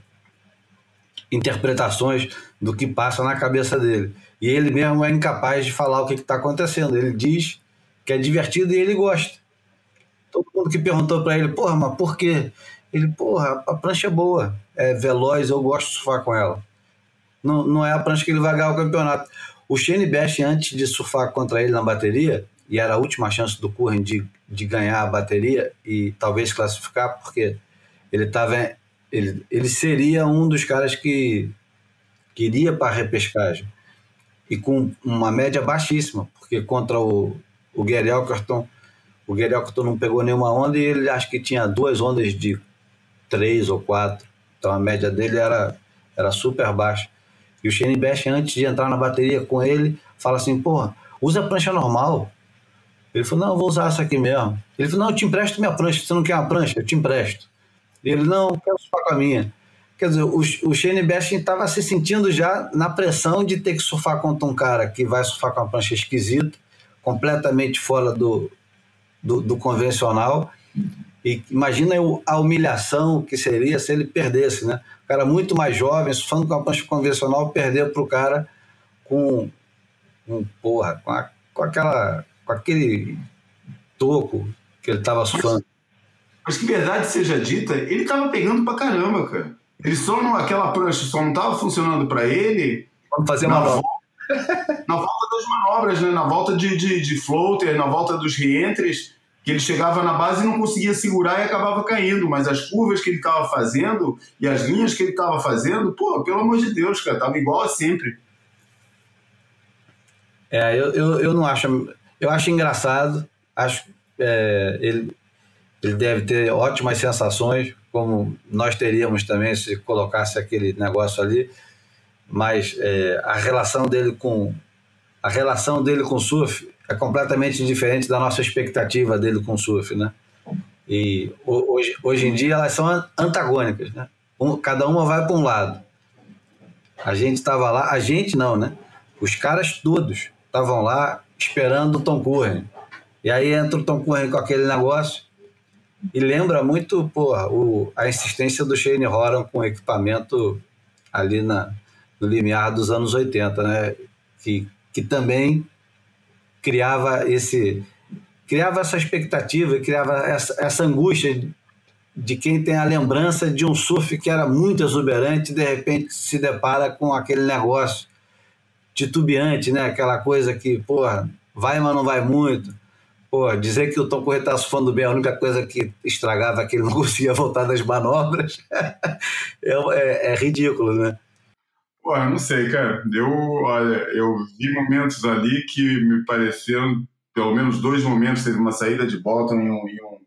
interpretações do que passa na cabeça dele. E ele mesmo é incapaz de falar o que está acontecendo. Ele diz que é divertido e ele gosta. Todo mundo que perguntou para ele, porra, mas por quê? Ele, porra, a prancha é boa, é veloz, eu gosto de surfar com ela. Não, não é a prancha que ele vai ganhar o campeonato. O Shane Best, antes de surfar contra ele na bateria, e era a última chance do Curren de, de ganhar a bateria e talvez classificar, porque ele estava ele, ele seria um dos caras que, que iria para a repescagem e com uma média baixíssima, porque contra o, o Gary Elkerton, o Gary Elkerton não pegou nenhuma onda e ele acho que tinha duas ondas de três ou quatro, então a média dele era, era super baixa. E o Shane Bash, antes de entrar na bateria com ele, fala assim: porra, usa a prancha normal. Ele falou: não, vou usar essa aqui mesmo. Ele falou: não, eu te empresto minha prancha. Você não quer uma prancha? Eu te empresto. Ele: não, eu quero surfar com a minha. Quer dizer, o, o Shane Bash estava se sentindo já na pressão de ter que surfar contra um cara que vai surfar com uma prancha esquisita, completamente fora do, do, do convencional. E imagina a humilhação que seria se ele perdesse, né? O cara muito mais jovem, surfando com a prancha convencional, perder para o cara com, com porra, com, a, com, aquela, com aquele toco que ele estava surfando. Mas, mas que verdade seja dita, ele estava pegando pra caramba, cara. Ele só não, aquela prancha só não estava funcionando para ele. Vamos fazer uma volta. na volta das manobras, né? na volta de, de, de floater, na volta dos reentres que ele chegava na base e não conseguia segurar e acabava caindo, mas as curvas que ele estava fazendo e as linhas que ele estava fazendo, pô, pelo amor de Deus, cara, tava igual a sempre. É, eu, eu, eu não acho. Eu acho engraçado, acho é, ele, ele deve ter ótimas sensações, como nós teríamos também se colocasse aquele negócio ali, mas é, a relação dele com a relação dele com o surf é completamente diferente da nossa expectativa dele com o surf, né? E hoje, hoje em dia elas são antagônicas, né? Um, cada uma vai para um lado. A gente estava lá, a gente não, né? Os caras todos estavam lá esperando o Tom Curren. E aí entra o Tom Curren com aquele negócio e lembra muito porra, o, a insistência do Shane Horan com equipamento ali na, no limiar dos anos 80, né? Que, que também criava esse criava essa expectativa, criava essa, essa angústia de quem tem a lembrança de um surf que era muito exuberante e de repente se depara com aquele negócio titubeante, né? Aquela coisa que, porra, vai, mas não vai muito. Pô, dizer que o Tom Corrêa estava surfando bem, a única coisa que estragava é que ele não conseguia voltar das manobras, é, é, é ridículo, né? Pô, não sei, cara. Eu, olha, eu vi momentos ali que me pareceram, pelo menos dois momentos, teve uma saída de bottom e um, e um,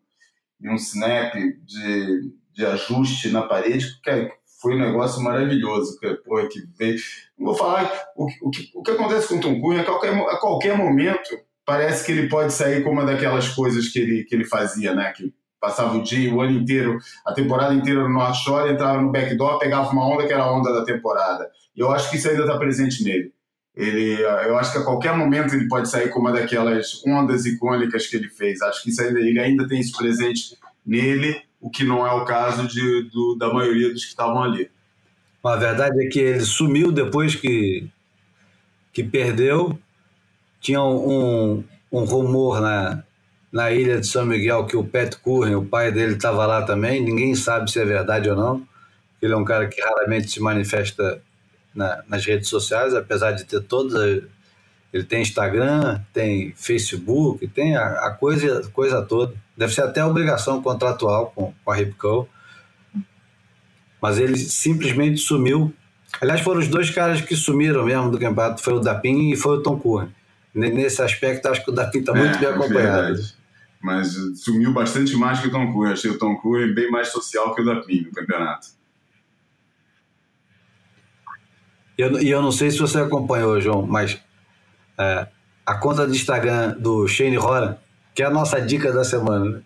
e um snap de, de ajuste na parede, que foi um negócio maravilhoso, que, porra, que veio. Vou falar, o, o, que, o que acontece com o Tom Cunha, a qualquer, a qualquer momento, parece que ele pode sair com uma daquelas coisas que ele, que ele fazia, né? Que passava o dia, o ano inteiro, a temporada inteira no North Shore, entrava no backdoor, pegava uma onda que era a onda da temporada. E eu acho que isso ainda está presente nele. Ele, eu acho que a qualquer momento ele pode sair com uma daquelas ondas icônicas que ele fez. Acho que isso ainda, ele ainda tem isso presente nele, o que não é o caso de, do, da maioria dos que estavam ali. A verdade é que ele sumiu depois que que perdeu. Tinha um, um rumor na, na ilha de São Miguel que o Pat Curren, o pai dele, estava lá também. Ninguém sabe se é verdade ou não. Ele é um cara que raramente se manifesta na, nas redes sociais, apesar de ter todas. Ele tem Instagram, tem Facebook, tem a, a coisa, coisa toda. Deve ser até obrigação contratual com, com a Ripco. Mas ele simplesmente sumiu. Aliás, foram os dois caras que sumiram mesmo do campeonato. Foi o Dapin e foi o Tom Curran. Nesse aspecto, acho que o Dapin está muito é, bem acompanhado. Verdade. Mas sumiu bastante mais que o Tom Curran. Achei o Tom Curran bem mais social que o Dapin no campeonato. E eu, eu, não sei se você acompanhou, João, mas é, a conta do Instagram do Shane Horan, que é a nossa dica da semana, né?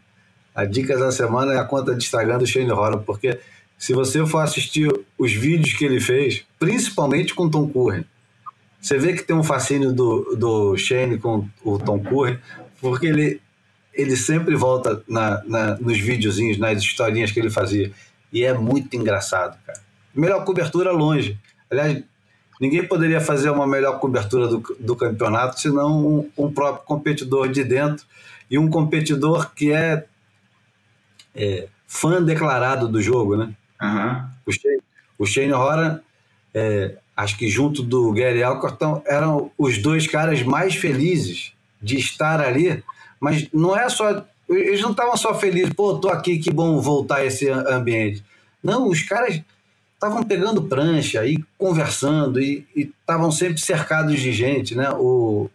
A dica da semana é a conta de Instagram do Shane Horan, porque se você for assistir os vídeos que ele fez, principalmente com Tom Curren, você vê que tem um fascínio do, do Shane com o Tom Curren, porque ele, ele sempre volta na, na, nos videozinhos, nas historinhas que ele fazia. E é muito engraçado, cara. Melhor cobertura longe. Aliás, Ninguém poderia fazer uma melhor cobertura do, do campeonato senão um, um próprio competidor de dentro e um competidor que é, é fã declarado do jogo, né? Uhum. O, Shane, o Shane Horan, é, acho que junto do Gary Alcorton, eram os dois caras mais felizes de estar ali, mas não é só. Eles não estavam só felizes, pô, tô aqui, que bom voltar a esse ambiente. Não, os caras estavam pegando prancha e conversando e estavam sempre cercados de gente, né? O,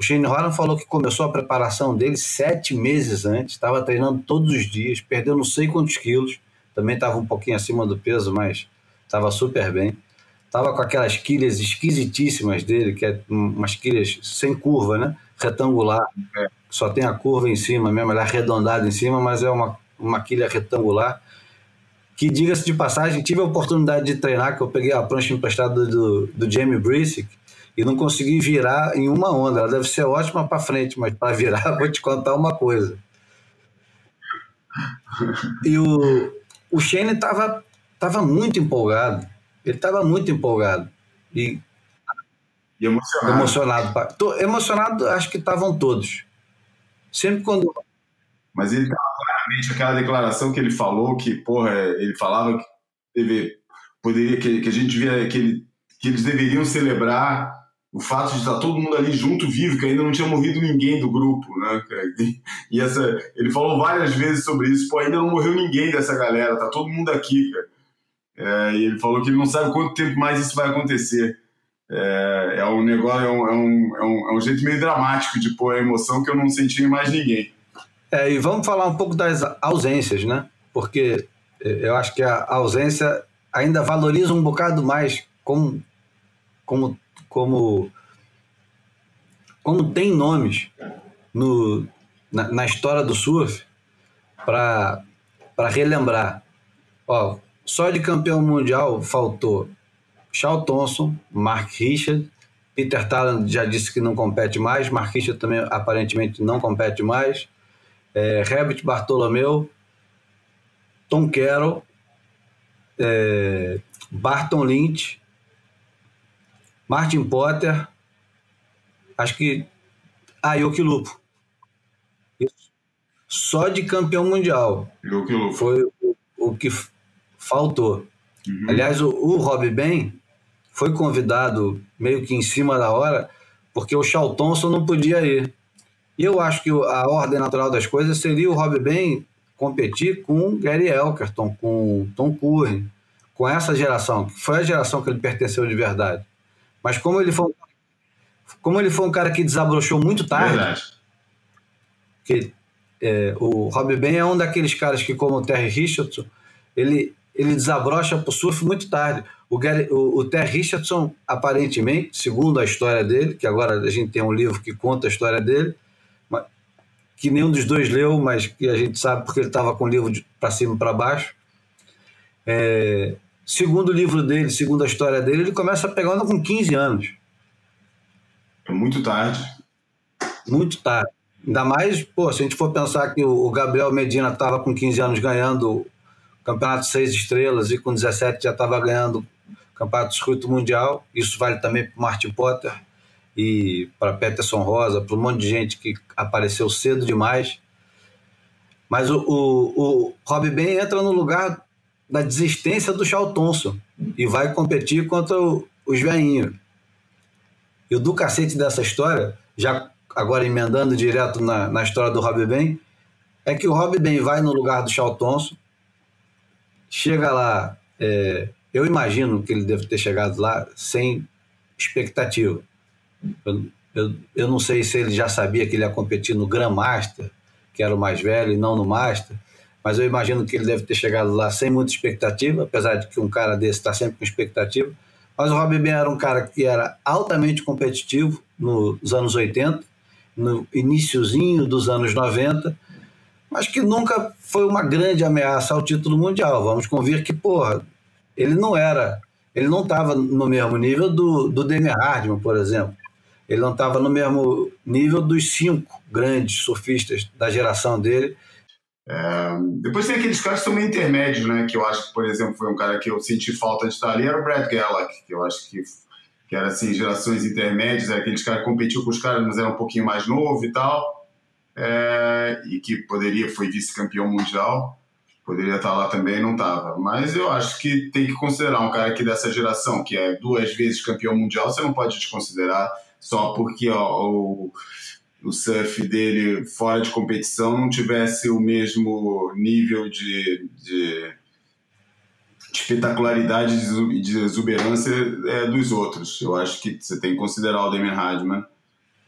o Shane Horan falou que começou a preparação dele sete meses antes, estava treinando todos os dias, perdeu não sei quantos quilos, também estava um pouquinho acima do peso, mas estava super bem. Estava com aquelas quilhas esquisitíssimas dele, que é umas quilhas sem curva, né? Retangular. É. Só tem a curva em cima mesmo, ela é arredondada em cima, mas é uma, uma quilha retangular que diga-se de passagem, tive a oportunidade de treinar, que eu peguei a prancha emprestada do, do Jamie Brisick e não consegui virar em uma onda. Ela deve ser ótima para frente, mas para virar, vou te contar uma coisa. E o, o Shane estava tava muito empolgado. Ele estava muito empolgado. E, e emocionado. Emocionado. Tô, emocionado, acho que estavam todos. Sempre quando. Mas ele estava claramente aquela declaração que ele falou, que, porra, ele falava que teve, poderia, que, que a gente via que, ele, que eles deveriam celebrar o fato de estar todo mundo ali junto, vivo, que ainda não tinha morrido ninguém do grupo, né? E essa, ele falou várias vezes sobre isso, pô, ainda não morreu ninguém dessa galera, tá todo mundo aqui, cara. É, e ele falou que ele não sabe quanto tempo mais isso vai acontecer. É, é um negócio, é um, é, um, é, um, é um jeito meio dramático de pôr a emoção que eu não senti em mais ninguém. É, e vamos falar um pouco das ausências, né? Porque é, eu acho que a ausência ainda valoriza um bocado mais como, como, como, como tem nomes no, na, na história do surf para relembrar. Ó, só de campeão mundial faltou Charles Thompson, Mark Richard, Peter Talon já disse que não compete mais, Mark Richard também aparentemente não compete mais. É, Herbert Bartolomeu, Tom Carroll, é, Barton Lynch, Martin Potter, acho que. Ah, Yoki Lupo. Isso. Só de campeão mundial. Yoki Lupo. Foi o, o que faltou. Uhum. Aliás, o, o Rob Ben foi convidado meio que em cima da hora, porque o Charles Thompson não podia ir. E eu acho que a ordem natural das coisas seria o Rob Ben competir com Gary Elkerton, com Tom Curry, com essa geração, que foi a geração que ele pertenceu de verdade. Mas como ele foi, como ele foi um cara que desabrochou muito tarde, verdade. que é, o Rob Ben é um daqueles caras que, como o Terry Richardson, ele, ele desabrocha para o surf muito tarde. O, Gary, o, o Terry Richardson, aparentemente, segundo a história dele, que agora a gente tem um livro que conta a história dele, que nenhum dos dois leu, mas que a gente sabe porque ele estava com o livro para cima e para baixo. É, segundo o livro dele, segundo a história dele, ele começa pegando com 15 anos. É muito tarde. Muito tarde. Ainda mais, pô, se a gente for pensar que o Gabriel Medina estava com 15 anos ganhando o campeonato seis estrelas e com 17 já estava ganhando o campeonato circuito mundial, isso vale também para Martin Potter. e para Peterson Rosa, para um monte de gente que apareceu cedo demais. Mas o, o, o Rob Ben entra no lugar da desistência do Charles Thompson e vai competir contra o, os veinhos. E o do cacete dessa história, já agora emendando direto na, na história do Rob Ben, é que o Rob Ben vai no lugar do Charles Thompson, chega lá, é, eu imagino que ele deve ter chegado lá sem expectativa. Eu, eu, eu não sei se ele já sabia que ele ia competir no Grandmaster, que era o mais velho, e não no Master, mas eu imagino que ele deve ter chegado lá sem muita expectativa, apesar de que um cara desse está sempre com expectativa. Mas o Robbie Ben era um cara que era altamente competitivo nos anos 80, no iníciozinho dos anos 90, mas que nunca foi uma grande ameaça ao título mundial. Vamos convir que, porra, ele não era, ele não estava no mesmo nível do, do Demi Hardman, por exemplo. Ele não estava no mesmo nível dos cinco grandes surfistas da geração dele. É, depois tem aqueles caras que são meio intermédios, né? Que eu acho que, por exemplo, foi um cara que eu senti falta de estar ali, era o Brad Gallagher, que eu acho que, que era assim, gerações intermédias, era aqueles caras que competiam com os caras, mas era um pouquinho mais novo e tal. É, e que poderia, foi vice-campeão mundial, poderia estar lá também, não estava. Mas eu acho que tem que considerar um cara aqui dessa geração, que é duas vezes campeão mundial, você não pode desconsiderar só porque ó, o, o surf dele fora de competição não tivesse o mesmo nível de, de espetacularidade e de exuberância é, dos outros. Eu acho que você tem que considerar o Damien Hardman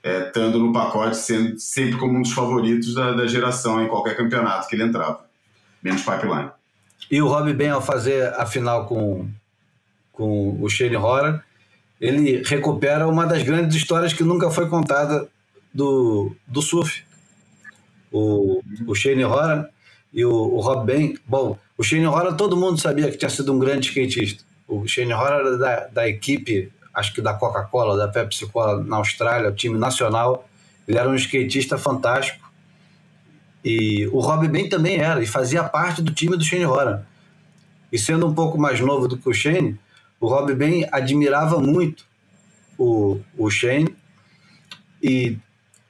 é, estando no pacote, sendo sempre como um dos favoritos da, da geração em qualquer campeonato que ele entrava, menos pipeline. E o Rob Ben, ao fazer a final com, com o Shane Horan, ele recupera uma das grandes histórias que nunca foi contada do, do surf. O, o Shane Horan e o, o Rob Ben. Bom, o Shane Horan todo mundo sabia que tinha sido um grande skatista. O Shane Horan era da, da equipe, acho que da Coca-Cola, da Pepsi Cola na Austrália, o time nacional. Ele era um skatista fantástico. E o Rob Ben também era, e fazia parte do time do Shane Horan. E sendo um pouco mais novo do que o Shane, o Rob Ben admirava muito o, o Shane e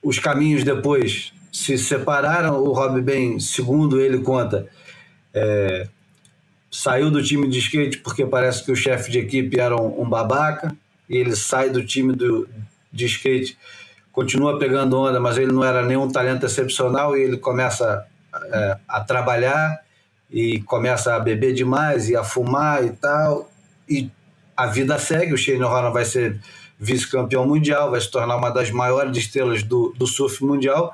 os caminhos depois se separaram. O Rob Ben, segundo ele conta, é, saiu do time de skate porque parece que o chefe de equipe era um, um babaca e ele sai do time do, de skate, continua pegando onda, mas ele não era nenhum talento excepcional e ele começa é, a trabalhar e começa a beber demais e a fumar e tal e a vida segue, o Shane Horan vai ser vice-campeão mundial, vai se tornar uma das maiores estrelas do, do surf mundial.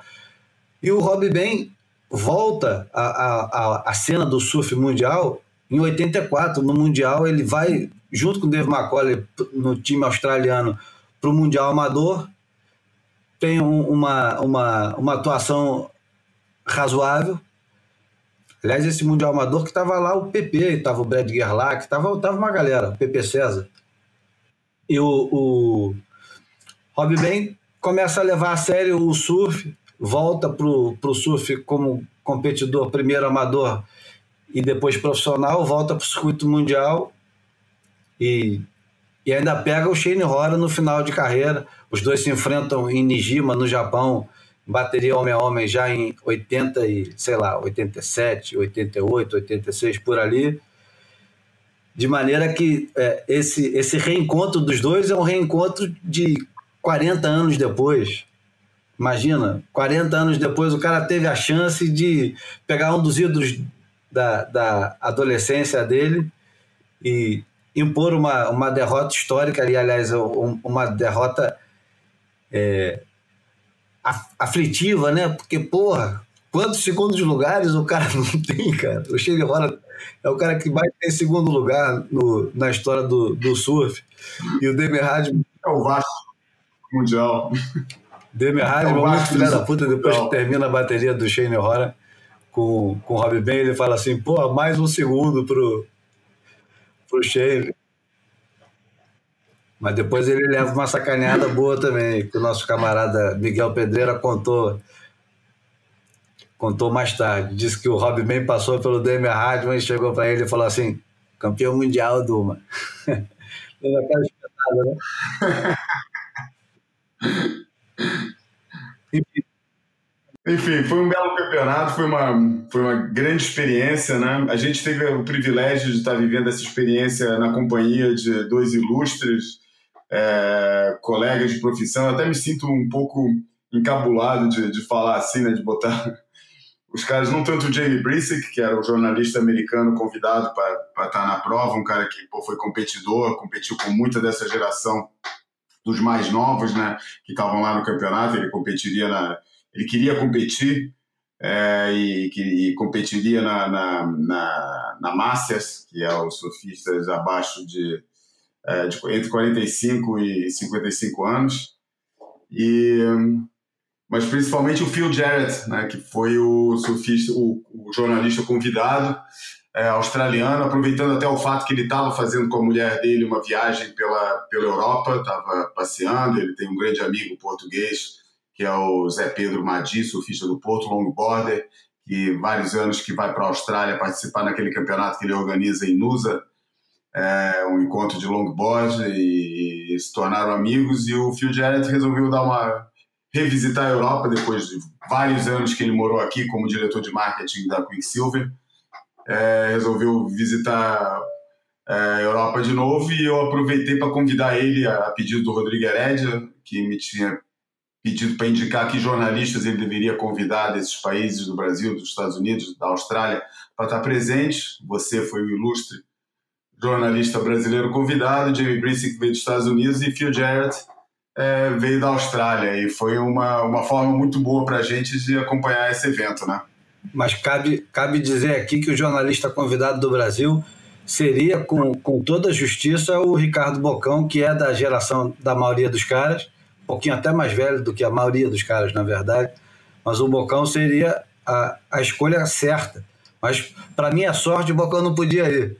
E o Rob Ben volta à, cena do surf mundial em 84. No Mundial, ele vai, junto com o Dave McCauley, no time australiano, para o Mundial Amador. Tem um, uma, uma, uma atuação razoável, Aliás, esse Mundial Amador que estava lá o PP, estava o Brad Gerlach, estava tava uma galera, o PP César. E o, o Rob Ben começa a levar a sério o surf, volta para o surf como competidor, primeiro amador e depois profissional, volta para o circuito mundial e, e ainda pega o Shane Hora no final de carreira. Os dois se enfrentam em Nijima, no Japão, bateria homem a homem já em 80 e, sei lá, 87, 88, 86, por ali. De maneira que é, esse, esse reencontro dos dois é um reencontro de 40 anos depois. Imagina, 40 anos depois o cara teve a chance de pegar um dos ídolos da, da adolescência dele e impor uma, uma derrota histórica ali, aliás, uma derrota é, aflitiva, né? Porque, porra, quantos segundos lugares o cara não tem, cara? O Che Guevara é o cara que mais tem segundo lugar no, na história do, do surf. E o Demi Hardman... É o Vasco Mundial. Demi Hardman é muito filha da puta, depois que termina a bateria do Shane Hora com, com o Rob Ben, ele fala assim, pô, mais um segundo pro, pro Shane. Mas depois ele leva uma sacaneada boa também, que o nosso camarada Miguel Pedreira contou contou mais tarde. Disse que o Rob Ben passou pelo Demi Hardman e chegou para ele e falou assim: campeão mundial, Duma. Deu aquela espetada, né? Enfim, foi um belo campeonato, foi uma, foi uma grande experiência, né? A gente teve o privilégio de estar vivendo essa experiência na companhia de dois ilustres é, colegas de profissão. Eu até me sinto um pouco encabulado de, de falar assim, né? De botar os caras, não tanto o Jamie Brisick, que era o jornalista americano convidado para estar na prova, um cara que pô, foi competidor, competiu com muita dessa geração dos mais novos, né? Que estavam lá no campeonato. Ele competiria na ele queria competir é, e, que, e competiria na, na, na, na, Masters, que é os surfistas abaixo de, é, de entre 45 e 55 anos. E, mas principalmente o Phil Jarrett, né, que foi o surfista, o, o jornalista convidado é, australiano, aproveitando até o fato que ele estava fazendo com a mulher dele uma viagem pela, pela Europa, estava passeando, ele tem um grande amigo português que é o Zé Pedro Madi, surfista do Porto Longboarder, que vários anos que vai para a Austrália participar naquele campeonato que ele organiza em Nusa, é, um encontro de longboard e, e, se tornaram amigos e o Phil Jarrett resolveu dar uma revisitar a Europa depois de vários anos que ele morou aqui como diretor de marketing da Quicksilver é, resolveu visitar é, a Europa de novo e eu aproveitei para convidar ele a, pedido do Rodrigo Heredia que me tinha pedido para indicar que jornalistas ele deveria convidar desses países do Brasil, dos Estados Unidos, da Austrália, para estar presente. Você foi o ilustre jornalista brasileiro convidado, Jamie Brisick veio dos Estados Unidos e Phil Jarrett é, veio da Austrália. E foi uma, uma forma muito boa para a gente de acompanhar esse evento, né? Mas cabe, cabe dizer aqui que o jornalista convidado do Brasil seria, com, com toda a justiça, o Ricardo Bocão, que é da geração da maioria dos caras, pouquinho até mais velho do que a maioria dos caras, na verdade. Mas o Bocão seria a, a escolha certa. Mas, para minha sorte, o Bocão não podia ir.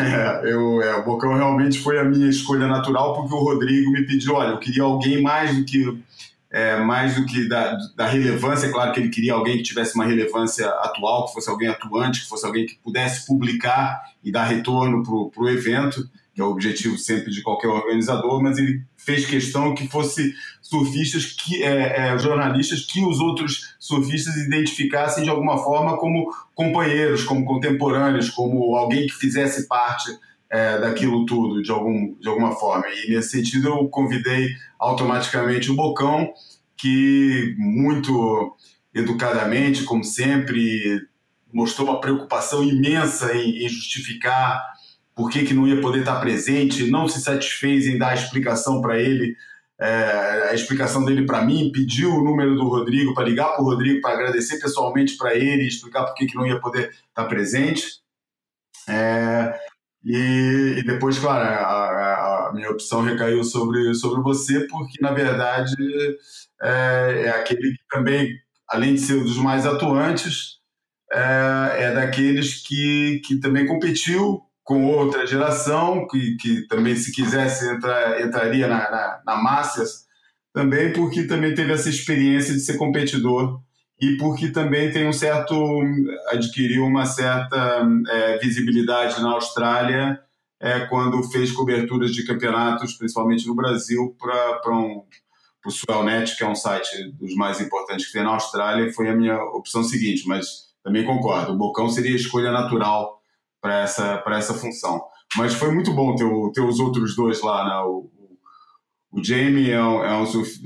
É, eu, é, o Bocão realmente foi a minha escolha natural, porque o Rodrigo me pediu: olha, eu queria alguém mais do que. É, mais do que da, da relevância, é claro que ele queria alguém que tivesse uma relevância atual, que fosse alguém atuante, que fosse alguém que pudesse publicar e dar retorno para o evento, que é o objetivo sempre de qualquer organizador, mas ele fez questão que fosse surfistas, que é, é, jornalistas que os outros surfistas identificassem de alguma forma como companheiros, como contemporâneos, como alguém que fizesse parte é, daquilo tudo de, algum, de alguma forma. E nesse sentido eu convidei automaticamente o Bocão, que muito educadamente, como sempre, mostrou uma preocupação imensa em, em justificar por que, que não ia poder estar presente, não se satisfez em dar a explicação para ele, é, a explicação dele para mim, pediu o número do Rodrigo para ligar para o Rodrigo, para agradecer pessoalmente para ele, explicar por que, que não ia poder estar presente. É, e, e, depois, claro, a, a, minha opção recaiu sobre, sobre você, porque na verdade é, é aquele que também, além de ser um dos mais atuantes, é, é daqueles que, que também competiu com outra geração, que, que também, se quisesse, entrar, entraria na, na, na Masters, também porque também teve essa experiência de ser competidor e porque também tem um certo adquiriu uma certa é, visibilidade na Austrália é, quando fez coberturas de campeonatos, principalmente no Brasil, para um, o Swellnet, que é um site dos mais importantes que tem na Austrália, foi a minha opção seguinte, mas também concordo, o Bocão seria a escolha natural para essa, essa função. Mas foi muito bom ter, ter os outros dois lá, né? O, o Jamie é um, é um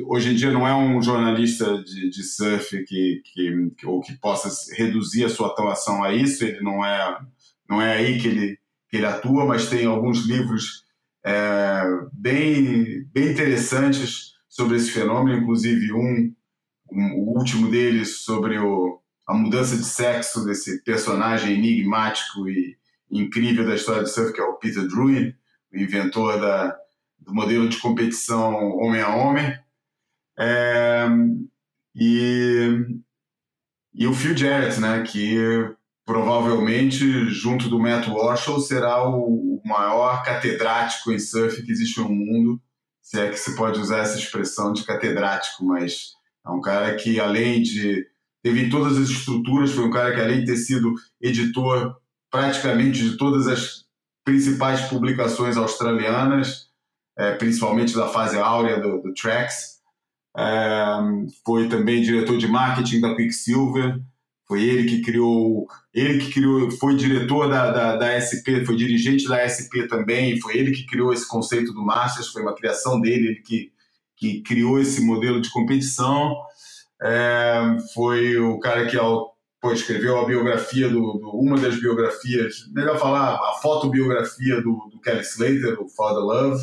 hoje em dia não é um jornalista de, de surf que, que, que, ou que possa reduzir a sua atuação a isso, ele não é, não é aí que ele, que ele atua, mas tem alguns livros é, bem, bem interessantes sobre esse fenômeno, inclusive um, um o último deles sobre o, a mudança de sexo desse personagem enigmático e, incrível da história do surf, que é o Peter Druin, o inventor da, do modelo de competição homem a homem. É, e, e o Phil Jarrett, né, que provavelmente, junto do Matt Walsh, será o maior catedrático em surf que existe no mundo, se é que se pode usar essa expressão de catedrático, mas é um cara que, além de. teve todas as estruturas, foi um cara que, além de ter sido editor praticamente de todas as principais publicações australianas. é, principalmente da fase áurea do, do Trax. É, foi também diretor de marketing da Quicksilver. Foi ele que criou, ele que criou, foi diretor da, da, da SP, foi dirigente da SP também. Foi ele que criou esse conceito do Masters. Foi uma criação dele, ele que, que criou esse modelo de competição. É, foi o cara que pô, escreveu a biografia do, do, uma das biografias, melhor falar, a fotobiografia do, do Kelly Slater, o Father Love.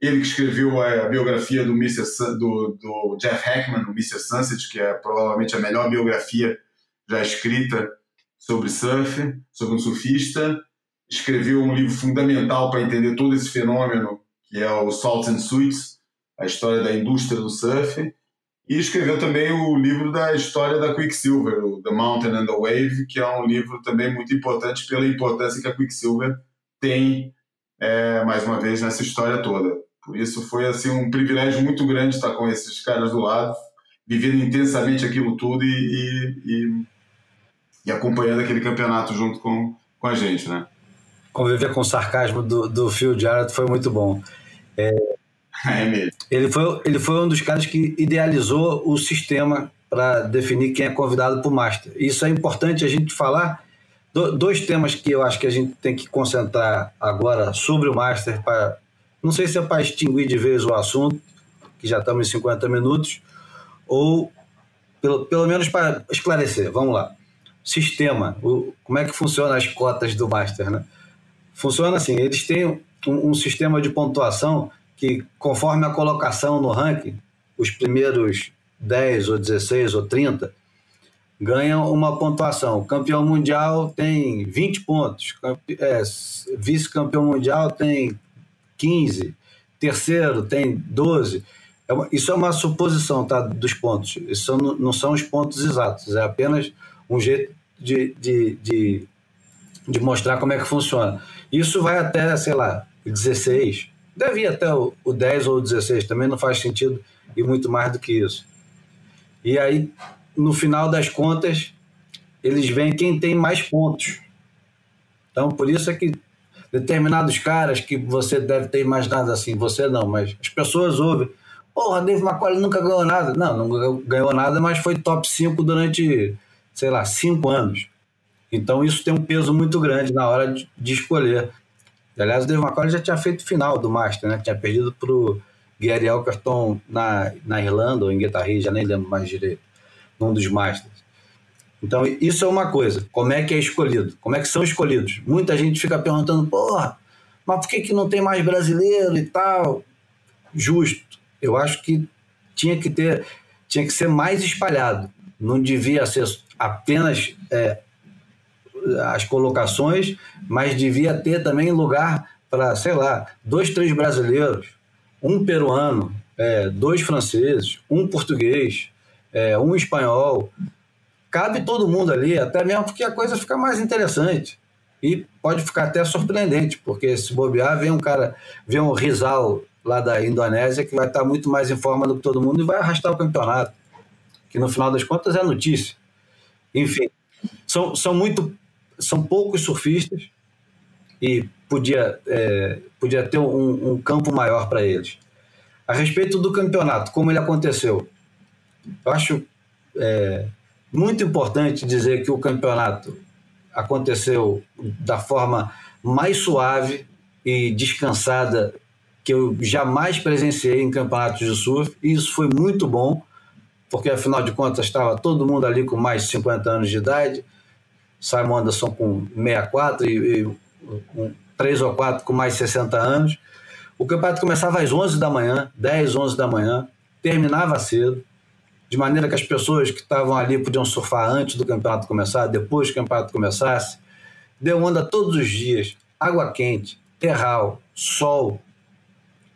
Ele que escreveu a, a biografia do, Mr. Sun, do, do, Jeff Hackman, o Mr. Sunset, que é provavelmente a melhor biografia já escrita sobre surf, sobre um surfista. Escreveu um livro fundamental para entender todo esse fenômeno, que é o Salt and Suits, a história da indústria do surf e escreveu também o livro da história da Quicksilver, o The Mountain and the Wave, que é um livro também muito importante pela importância que a Quicksilver tem, é, mais uma vez, nessa história toda. Por isso foi assim um privilégio muito grande estar com esses caras do lado, vivendo intensamente aquilo tudo e, e, e, e acompanhando aquele campeonato junto com, com a gente, né? Conviver com o sarcasmo do, do Phil Jarrett foi muito bom. É, é mesmo. Ele foi, ele foi um dos caras que idealizou o sistema para definir quem é convidado para o Master. Isso é importante a gente falar. Do, dois temas que eu acho que a gente tem que concentrar agora sobre o Master, para, não sei se é para extinguir de vez o assunto, que já estamos em 50 minutos, ou pelo, pelo menos para esclarecer. Vamos lá. Sistema, o, como é que funciona as cotas do Master, né? Funciona assim, eles têm um, um sistema de pontuação que, conforme a colocação no ranking, os primeiros 10 ou 16 ou 30 ganham uma pontuação. Campeão mundial tem 20 pontos, é, vice-campeão mundial tem 15, terceiro tem 12. É uma, isso é uma suposição tá, dos pontos. Isso não, não, são os pontos exatos, é apenas um jeito de, de, de, de mostrar como é que funciona. Isso vai até, sei lá, 16, Deve ir até o, o 10 ou o 16, também não faz sentido e muito mais do que isso. E aí, no final das contas, eles veem quem tem mais pontos. Então, por isso é que determinados caras que você deve ter imaginado assim, você não, mas as pessoas ouvem. Porra, Dave McCoy nunca ganhou nada. Não, não ganhou nada, mas foi top 5 durante, sei lá, 5 anos. Então isso tem um peso muito grande na hora de escolher. Aliás, o Dave McCollum já tinha feito final do Master, né? Tinha perdido para o Gary Elkerton na, na Irlanda ou em Guitarri, já nem lembro mais direito, num dos Masters. Então, isso é uma coisa. Como é que é escolhido? Como é que são escolhidos? Muita gente fica perguntando, porra, mas por que, que não tem mais brasileiro e tal? Justo. Eu acho que tinha que ter, tinha que ser mais espalhado. Não devia ser apenas é, as colocações, mas devia ter também lugar para, sei lá, dois, três brasileiros, um peruano, é, dois franceses, um português, é, um espanhol. Cabe todo mundo ali, até mesmo porque a coisa fica mais interessante. E pode ficar até surpreendente, porque se bobear, vem um cara, vem um Rizal lá da Indonésia que vai estar muito mais em forma do que todo mundo e vai arrastar o campeonato. Que no final das contas é notícia. Enfim, são, são muito são poucos surfistas e podia, é, podia ter um, um campo maior para eles. A respeito do campeonato, como ele aconteceu, eu acho é, muito importante dizer que o campeonato aconteceu da forma mais suave e descansada que eu jamais presenciei em campeonatos de surf, e isso foi muito bom, porque afinal de contas estava todo mundo ali com mais de 50 anos de idade, Simon Anderson com 64 e, e um, três ou quatro com mais de 60 anos. O campeonato começava às 11 da manhã, 10, 11 da manhã, terminava cedo, de maneira que as pessoas que estavam ali podiam surfar antes do campeonato começar, depois que o campeonato começasse. Deu onda todos os dias, água quente, terral, sol.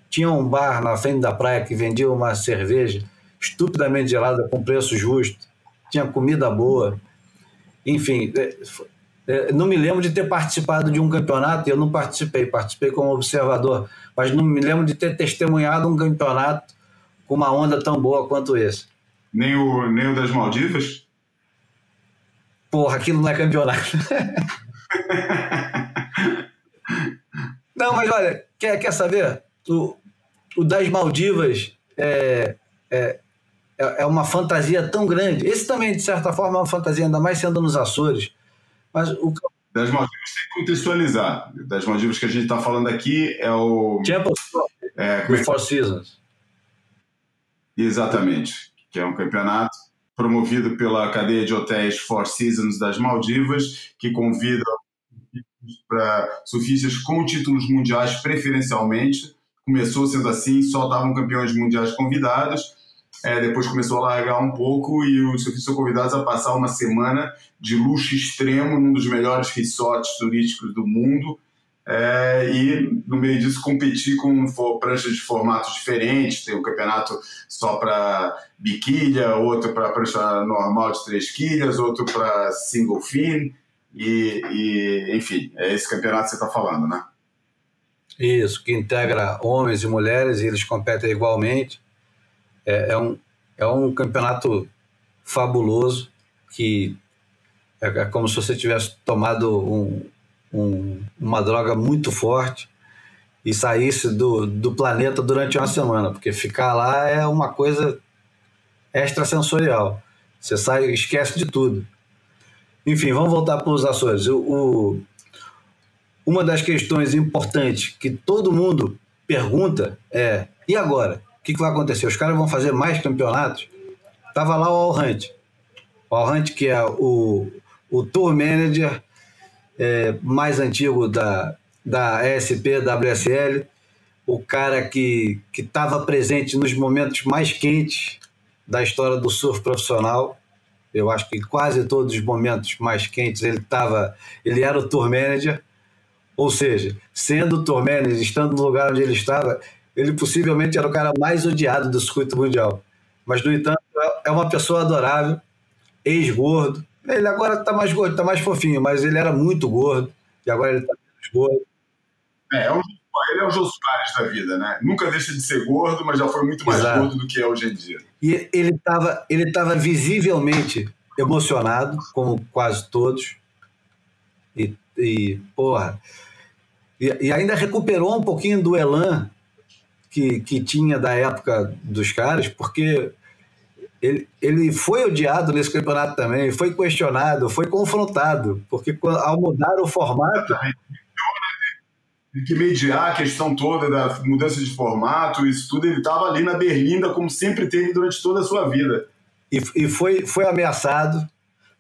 Tinha um bar na frente da praia que vendia uma cerveja estupidamente gelada com preço justo. Tinha comida boa enfim, é, é, não me lembro de ter participado de um campeonato, eu não participei, participei como observador, mas não me lembro de ter testemunhado um campeonato com uma onda tão boa quanto esse. Nem o, nem o das Maldivas? Porra, aquilo não é campeonato. não, mas olha, quer, quer saber? O, o das Maldivas é, é, é, é uma fantasia tão grande. Esse também, de certa forma, é uma fantasia, ainda mais sendo nos Açores. Mas o das Maldivas tem que contextualizar. Das Maldivas que a gente está falando aqui é o. Champions é, é, Four Seasons. Exatamente. Que é um campeonato promovido pela cadeia de hotéis Four Seasons das Maldivas, que convida para surfistas com títulos mundiais preferencialmente. Começou sendo assim, só estavam campeões mundiais convidados é, depois começou a largar um pouco e os surfistas são convidados a passar uma semana de luxo extremo num dos melhores resorts turísticos do mundo. É, e no meio disso competir com pranchas de formatos diferentes, tem um campeonato só para biquilha, outro para prancha normal de três quilhas, outro para single fin, e, e, enfim, é esse campeonato que você está falando, né? Isso, que integra homens e mulheres e eles competem igualmente é, é, um, é um campeonato fabuloso que é, é como se você tivesse tomado um, um, uma droga muito forte e saísse do, do planeta durante uma semana, porque ficar lá é uma coisa extrasensorial. Você sai, esquece de tudo. Enfim, vamos voltar para os Açores. O, o, uma das questões importantes que todo mundo pergunta é: e agora? Que, que vai acontecer? Os caras vão fazer mais campeonatos? Tava lá o All Hunt. O que é o, o tour manager é, mais antigo da, da ESP, WSL, o cara que estava presente nos momentos mais quentes da história do surf profissional. Eu acho que quase todos os momentos mais quentes ele estava, ele era o tour manager. Ou seja, sendo o tour manager, estando no lugar onde ele estava, ele possivelmente era o cara mais odiado do circuito mundial. Mas, no entanto, é uma pessoa adorável, ex-gordo. Ele agora está mais gordo, está mais fofinho, mas ele era muito gordo e agora ele está menos gordo. É, é um, ele é o Jô Soares da vida, né? Nunca deixa de ser gordo, mas já foi muito mais Exato. gordo do que é hoje em dia. E ele estava ele tava visivelmente emocionado, como quase todos. E, e porra. E, e ainda recuperou um pouquinho do elan que, que tinha da época dos caras, porque ele, ele foi odiado nesse campeonato também, foi questionado, foi confrontado, porque ao mudar o formato. Tem que mediar a questão toda da mudança de formato, isso tudo, ele estava ali na berlinda, como sempre teve durante toda a sua vida. E, e foi, foi ameaçado,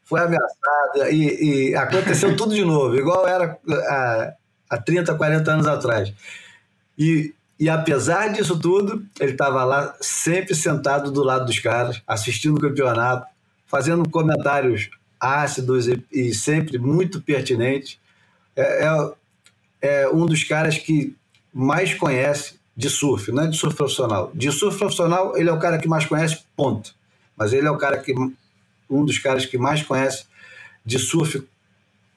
foi ameaçado, e, e aconteceu tudo de novo, igual era há, há 30, 40 anos atrás. E e apesar disso tudo, ele estava lá sempre sentado do lado dos caras, assistindo o campeonato, fazendo comentários ácidos e, e sempre muito pertinentes. É, é, é, um dos caras que mais conhece de surf, não é de surf profissional. De surf profissional, ele é o cara que mais conhece, ponto. Mas ele é o cara que um dos caras que mais conhece de surf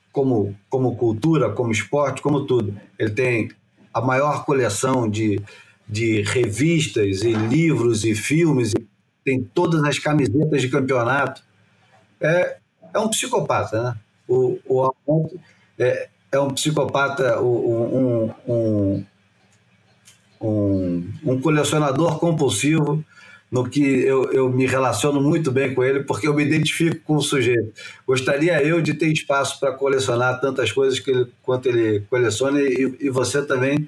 como, como cultura, como esporte, como tudo. Ele tem a maior coleção de, de revistas e livros e filmes, e tem todas as camisetas de campeonato. É, é um psicopata, né? O, o é, é um psicopata, um, um, um, um colecionador compulsivo no que eu, eu me relaciono muito bem com ele, porque eu me identifico com o sujeito. Gostaria eu de ter espaço para colecionar tantas coisas que ele, quanto ele coleciona, e, e você também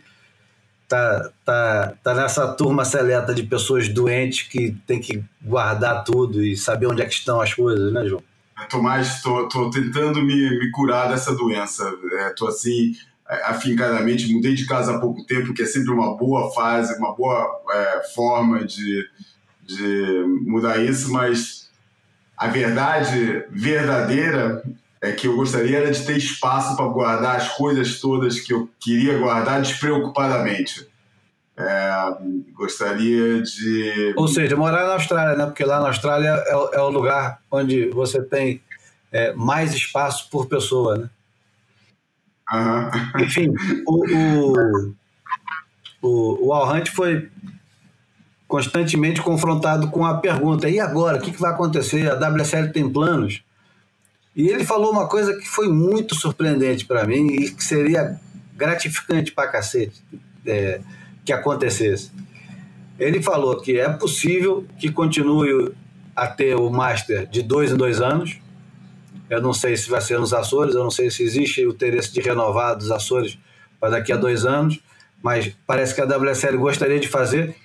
tá, tá, tá nessa turma seleta de pessoas doentes que tem que guardar tudo e saber onde é que estão as coisas, né, João? Tô, tô tentando me, me curar dessa doença. É, assim, afincadamente, mudei de casa há pouco tempo, que é sempre uma boa fase, uma boa é, forma de, de mudar isso, mas a verdade verdadeira é que eu gostaria de ter espaço para guardar as coisas todas que eu queria guardar despreocupadamente. É, gostaria de. Ou seja, morar na Austrália, né? Porque lá na Austrália é, é o lugar onde você tem é, mais espaço por pessoa, né? Uhum. Enfim, o, o, o, o Al Hunt foi constantemente confrontado com a pergunta: e agora? O que, vai acontecer? A WSL tem planos? E ele falou uma coisa que foi muito surpreendente para mim e que seria gratificante para cacete é, que acontecesse. Ele falou que é possível que continue a ter o Master de dois em dois anos. Eu não sei se vai ser nos Açores, eu não sei se existe o interesse de renovar dos Açores para daqui a dois anos, mas parece que a WSL gostaria de fazer.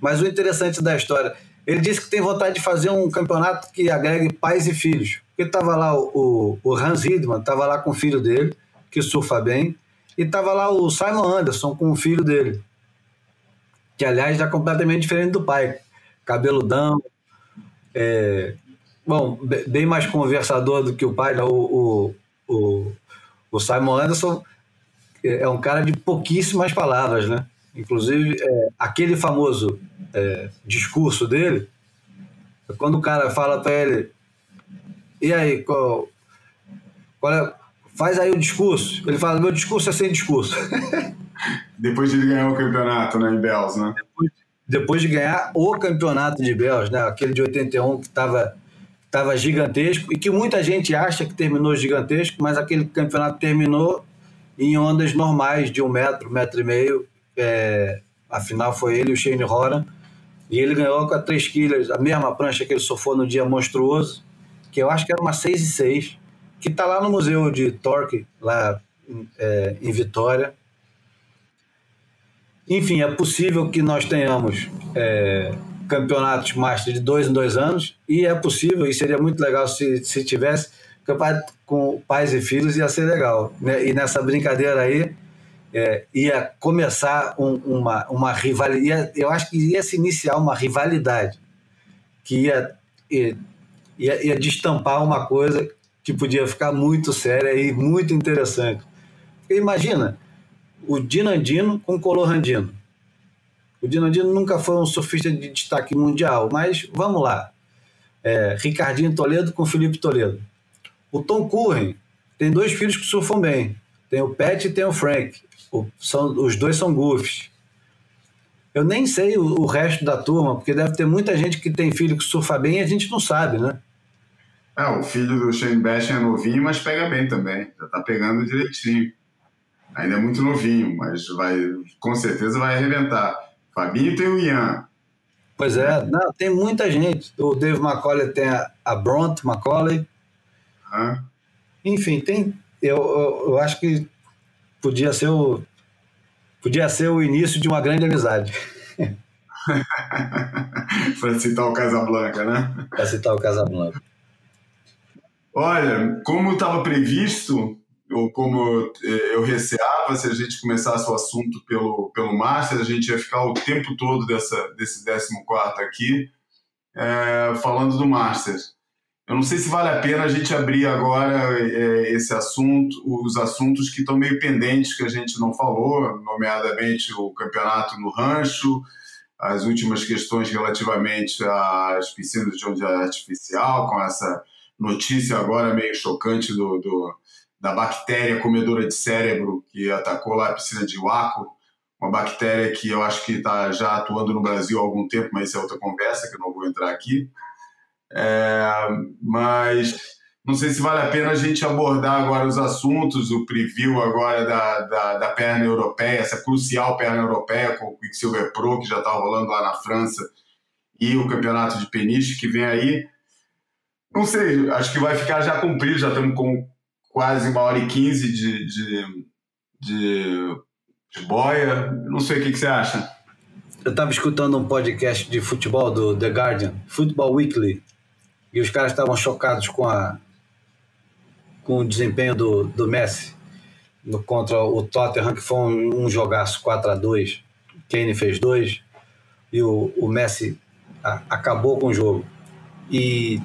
Mas o interessante da história, ele disse que tem vontade de fazer um campeonato que agregue pais e filhos. Porque estava lá o, o, Hans Hidman, estava lá com o filho dele, que surfa bem, e estava lá o Simon Anderson com o filho dele, que aliás é completamente diferente do pai. Cabeludão, é, bom, bem mais conversador do que o pai, o, o, o, o Simon Anderson é um cara de pouquíssimas palavras, né? Inclusive, é, aquele famoso é, discurso dele, quando o cara fala para ele, e aí, qual, qual é, faz aí o discurso. Ele fala, meu discurso é sem discurso. Depois de ele ganhar o campeonato né, em Bells, né? Depois, depois de ganhar o campeonato de Bells, né? Aquele de 81 que estava tava gigantesco e que muita gente acha que terminou gigantesco, mas aquele campeonato terminou em ondas normais de um metro, metro e meio. É, afinal, foi ele e o Shane Horan. E ele ganhou com a 3 quilos, a mesma prancha que ele sofreu no dia monstruoso, que eu acho que era uma 6 e 6, que está lá no Museu de Torque, lá é, em Vitória. Enfim, é possível que nós tenhamos é, campeonatos Master de dois em dois anos, e é possível, e seria muito legal se, se tivesse, campeonato com pais e filhos ia ser legal. Né? E nessa brincadeira aí, é, ia começar um, uma, uma rivalidade, eu acho que ia se iniciar uma rivalidade que ia, ia, ia, destampar uma coisa que podia ficar muito séria e muito interessante. Porque imagina, o Dinandino com o Colorandino. O Dinandino nunca foi um surfista de destaque mundial, mas vamos lá. É, Ricardinho Toledo com Felipe Toledo. O Tom Curren tem dois filhos que surfam bem. Tem o Pat e tem o Frank. O, são, os dois são goofs. Eu nem sei o, o, resto da turma, porque deve ter muita gente que tem filho que surfa bem e a gente não sabe, né? É, o filho do Shane Bash é novinho, mas pega bem também. Já tá pegando direitinho. Ainda é muito novinho, mas vai, com certeza vai arrebentar. Fabinho tem o Ian. Pois é, não, tem muita gente. O Dave McCauley tem a, a Bront McCauley. Uhum. Enfim, tem. Eu, eu, eu, acho que podia ser o podia ser o início de uma grande amizade. Para citar o Casablanca, né? Para citar o Casablanca. Olha, como estava previsto, ou como eu receava, se a gente começasse o assunto pelo, pelo Master, a gente ia ficar o tempo todo dessa, desse 14 aqui, é, falando do Master. Eu não sei se vale a pena a gente abrir agora é, esse assunto, os assuntos que estão meio pendentes que a gente não falou, nomeadamente o campeonato no rancho, as últimas questões relativamente às piscinas de onde artificial, com essa notícia agora meio chocante do, do, da bactéria comedora de cérebro que atacou lá a piscina de Waco, uma bactéria que eu acho que está já atuando no Brasil há algum tempo, mas isso é outra conversa que eu não vou entrar aqui. É, mas não sei se vale a pena a gente abordar agora os assuntos, o preview agora da, da, da perna europeia, essa crucial perna europeia com o Quicksilver Pro, que já está rolando lá na França, e o campeonato de peniche que vem aí. Não sei, acho que vai ficar já cumprido, já estamos com quase uma hora e quinze de, de, de, de boia. Não sei o que, que você acha. Eu estava escutando um podcast de futebol do The Guardian, Football Weekly, e os caras estavam chocados com a com o desempenho do, do Messi no, contra o Tottenham, que foi um, um jogaço 4 a 2 Kane fez dois e o, o Messi a, acabou com o jogo. E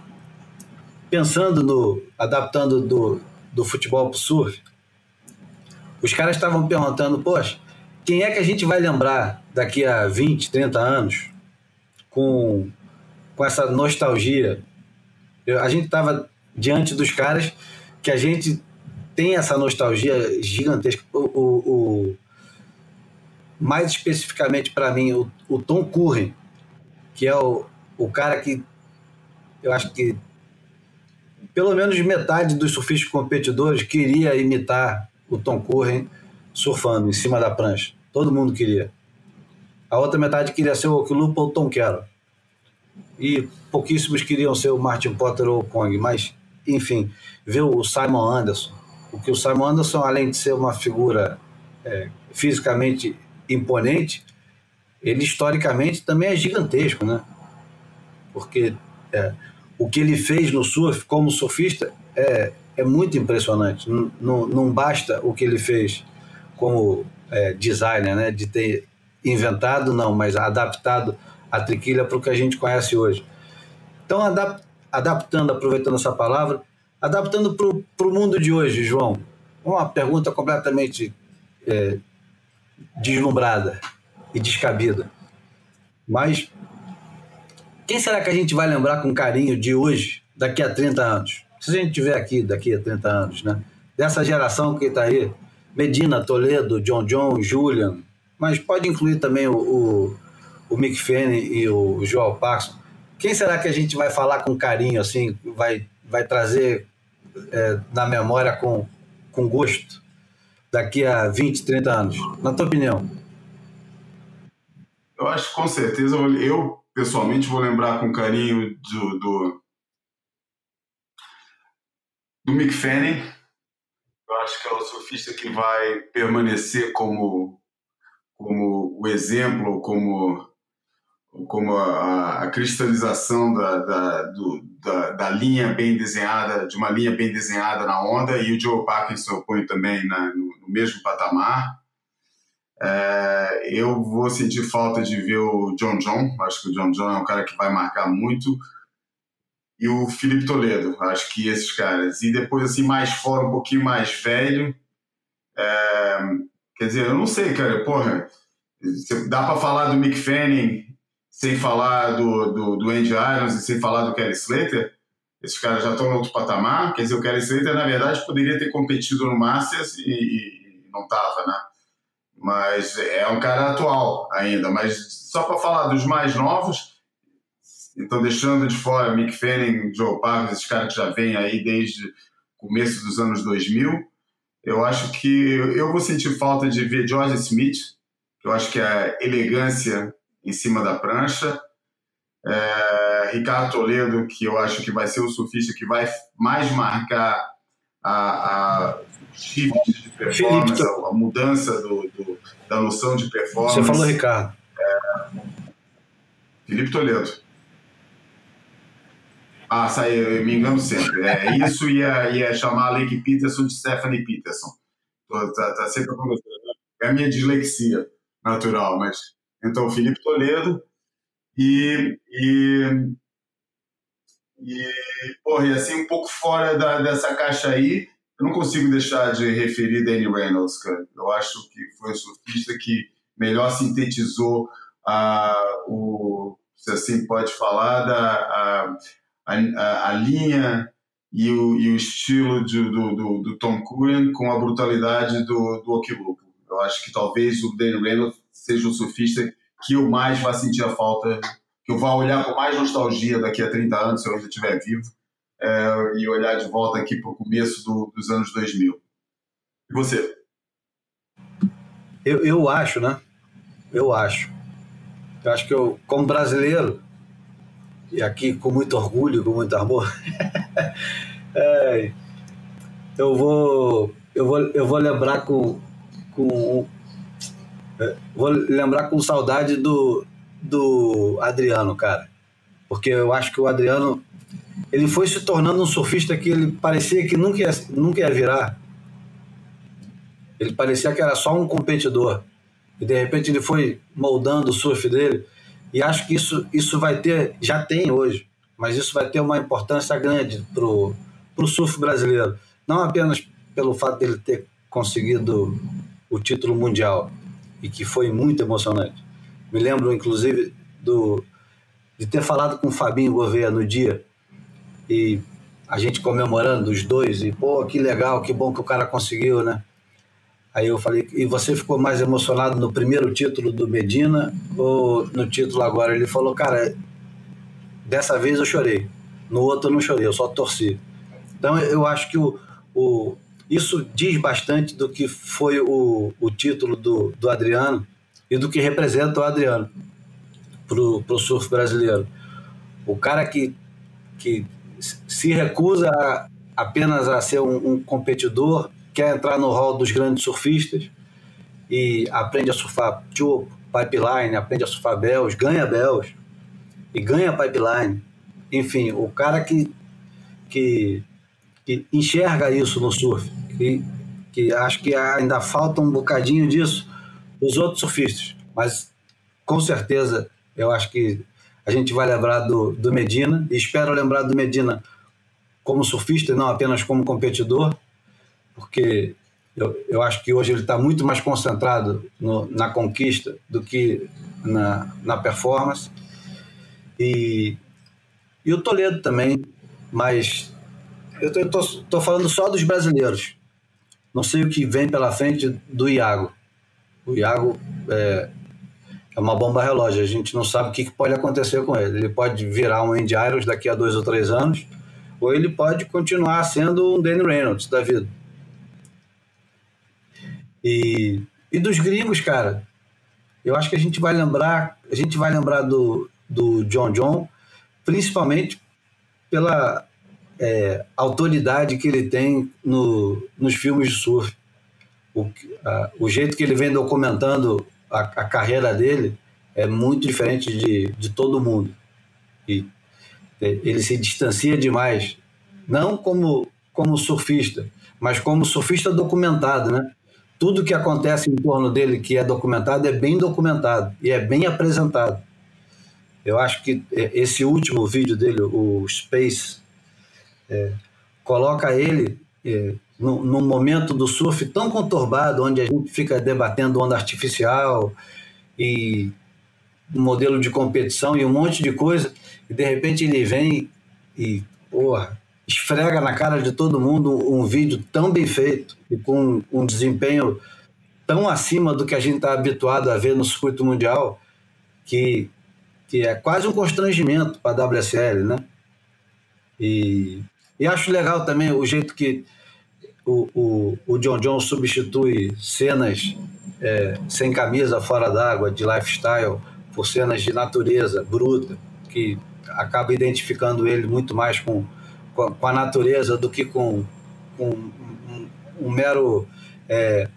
pensando no. adaptando do, do futebol para o surf, os caras estavam perguntando, poxa, quem é que a gente vai lembrar daqui a 20, 30 anos com, com essa nostalgia eu, a gente estava diante dos caras que a gente tem essa nostalgia gigantesca. O, o, o mais especificamente para mim, o, o, Tom Curren, que é o, o cara que eu acho que pelo menos metade dos surfistas competidores queria imitar o Tom Curren surfando em cima da prancha. Todo mundo queria. A outra metade queria ser o Okilupa ou o Tom Carroll. E pouquíssimos queriam ser o Martin Potter ou o Kong, mas, enfim, ver o Simon Anderson. O que o Simon Anderson, além de ser uma figura é, fisicamente imponente, ele historicamente também é gigantesco, né? Porque é, o que ele fez no surf como surfista é, é muito impressionante. Não, não, não basta o que ele fez como é, designer, né? De ter inventado, não, mas adaptado a triquilha para o que a gente conhece hoje. Então, adap adaptando, aproveitando essa palavra, adaptando para o mundo de hoje, João, uma pergunta completamente é, deslumbrada e descabida. Mas quem será que a gente vai lembrar com carinho de hoje, daqui a 30 anos? Se a gente tiver aqui daqui a 30 anos, né? Dessa geração que está aí, Medina, Toledo, John John, Julian, mas pode incluir também o, o, o Mick Fanning e o Joel Paxson. Quem será que a gente vai falar com carinho, assim, vai, vai trazer é, na memória com, com gosto daqui a 20, 30 anos? Na tua opinião? Eu acho que com certeza, eu pessoalmente vou lembrar com carinho do, do, do Mick Fanning, eu acho que é o surfista que vai permanecer como, como o exemplo, como, como a, a cristalização da, da, do, da, da, linha bem desenhada, de uma linha bem desenhada na onda, e o Joe Parkinson eu ponho também na, no, no mesmo patamar. É, eu vou sentir falta de ver o John John, acho que o John John é um cara que vai marcar muito e o Felipe Toledo. Acho que esses caras. E depois, assim, mais fora, um pouquinho mais velho. É, quer dizer, eu não sei, cara. Porra, dá para falar do Mick Fanning sem falar do, do, do Andy Irons e sem falar do Kelly Slater? Esses caras já estão no outro patamar. Quer dizer, o Kelly Slater, na verdade, poderia ter competido no Masters e, e não tava, né? Mas é um cara atual ainda. Mas só para falar dos mais novos, então, deixando de fora Mick Fanning, Joe Parker, esses caras que já vêm aí desde começo dos anos 2000, eu acho que eu vou sentir falta de ver George Smith, que eu acho que é elegância em cima da prancha. É, Ricardo Toledo, que eu acho que vai ser o surfista que vai mais marcar a, a shift de performance, a, a mudança do, do, da noção de performance. Você falou Ricardo. É, Felipe Toledo. Ah, sai, eu me engano sempre. É, isso ia, ia chamar a Lake Peterson de Stephanie Peterson. Tá, tá sempre acontecendo. É a minha dislexia natural, mas. Então, Felipe Toledo e. e e, porra, e assim, um pouco fora da, dessa caixa aí, eu não consigo deixar de referir Danny Reynolds, cara. Eu acho que foi o surfista que melhor sintetizou a, o, se assim pode falar, da, a, a, a, linha e o, e o estilo de, do, do, do, Tom Curran com a brutalidade do, do Okilupo. Eu acho que talvez o Dan Reynolds seja o surfista que eu mais vá sentir a falta, que eu vá olhar com mais nostalgia daqui a 30 anos, se eu ainda estiver vivo, é, e olhar de volta aqui para o começo do, dos anos 2000. E você? Eu, eu acho, né? Eu acho. Eu acho que eu, como brasileiro, e aqui com muito orgulho, com muito amor, é, eu vou eu vou eu vou lembrar com com vou lembrar com saudade do do Adriano, cara, porque eu acho que o Adriano ele foi se tornando um surfista que ele parecia que nunca ia, nunca ia virar. Ele parecia que era só um competidor. E de repente ele foi moldando o surf dele e acho que isso, isso vai ter, já tem hoje, mas isso vai ter uma importância grande para o surf brasileiro. Não apenas pelo fato dele ter conseguido o título mundial, e que foi muito emocionante. Me lembro, inclusive, do, de ter falado com o Fabinho Gouveia no dia, e a gente comemorando os dois, e pô, que legal, que bom que o cara conseguiu, né? Aí eu falei, e você ficou mais emocionado no primeiro título do Medina ou no título agora? Ele falou, cara, dessa vez eu chorei, no outro eu não chorei, eu só torci. Então eu acho que o, o, isso diz bastante do que foi o, o título do, do Adriano e do que representa o Adriano para o surf brasileiro. O cara que, que se recusa a, apenas a ser um, um, competidor, quer entrar no hall dos grandes surfistas e aprende a surfar tube, pipeline, aprende a surfar bells, ganha bells e ganha pipeline. Enfim, o cara que, que, que enxerga isso no surf, que, que acho que ainda falta um bocadinho disso dos outros surfistas, mas com certeza eu acho que a gente vai lembrar do, do Medina, e espero lembrar do Medina como surfista e não apenas como competidor, porque eu, eu acho que hoje ele está muito mais concentrado no, na conquista do que na, na performance. E, e o Toledo também, mas eu estou falando só dos brasileiros. Não sei o que vem pela frente do Iago. O Iago é, é uma bomba relógio. A gente não sabe o que, pode acontecer com ele. Ele pode virar um Andy Irons daqui a dois ou três anos, ou ele pode continuar sendo um Danny Reynolds da vida. E, e dos gringos, cara, eu acho que a gente vai lembrar, a gente vai lembrar do, do John John, principalmente pela é, autoridade que ele tem no, nos filmes de surf. O, a, o jeito que ele vem documentando a, a, carreira dele é muito diferente de, de todo mundo. E é, ele se distancia demais, não como, como surfista, mas como surfista documentado, né? tudo que acontece em torno dele que é documentado é bem documentado e é bem apresentado. Eu acho que é, esse último vídeo dele, o Space, é, coloca ele é, num, num, momento do surf tão conturbado, onde a gente fica debatendo onda artificial e modelo de competição e um monte de coisa, e de repente ele vem e, porra, esfrega na cara de todo mundo um vídeo tão bem feito e com um desempenho tão acima do que a gente está habituado a ver no circuito mundial que, que é quase um constrangimento para a WSL, né? E, e acho legal também o jeito que o, o, o John John substitui cenas é, sem camisa fora d'água, de lifestyle, por cenas de natureza bruta, que acaba identificando ele muito mais com com a, com a natureza do que com, com um, um, mero é,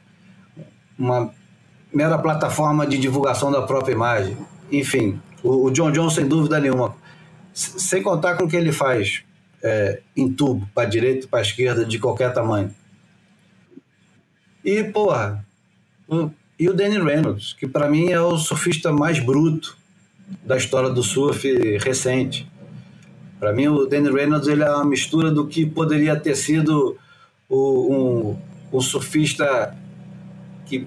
uma mera plataforma de divulgação da própria imagem. Enfim, o, John John sem dúvida nenhuma, sem contar com o que ele faz é, em tubo, para direita, para esquerda, de qualquer tamanho. E porra, o, e o Danny Reynolds, que para mim é o surfista mais bruto da história do surf recente. Para mim, o Danny Reynolds ele é uma mistura do que poderia ter sido o, um, um surfista que,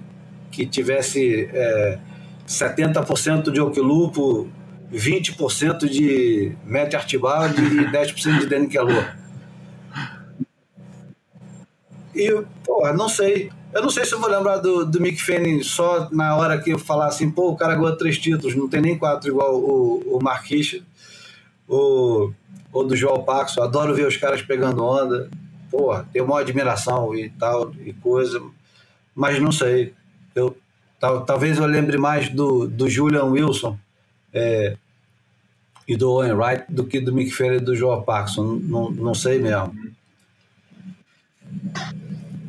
que tivesse é, 70% de Okilupo, 20% de Matt Archibald e 10% de Danny Kellogg. E, pô, não sei. Eu não sei se eu vou lembrar do, do Mick Fanning só na hora que eu falar assim, pô, o cara ganhou três títulos, não tem nem quatro igual o, o Mark. O, ou do João Paxo, adoro ver os caras pegando onda. Porra, tenho uma admiração e tal, e coisa, mas não sei. Eu, tal, talvez eu lembre mais do, do Julian Wilson é, e do Owen Wright do que do Mick Ferrer e do João Paxson. Não, não sei mesmo.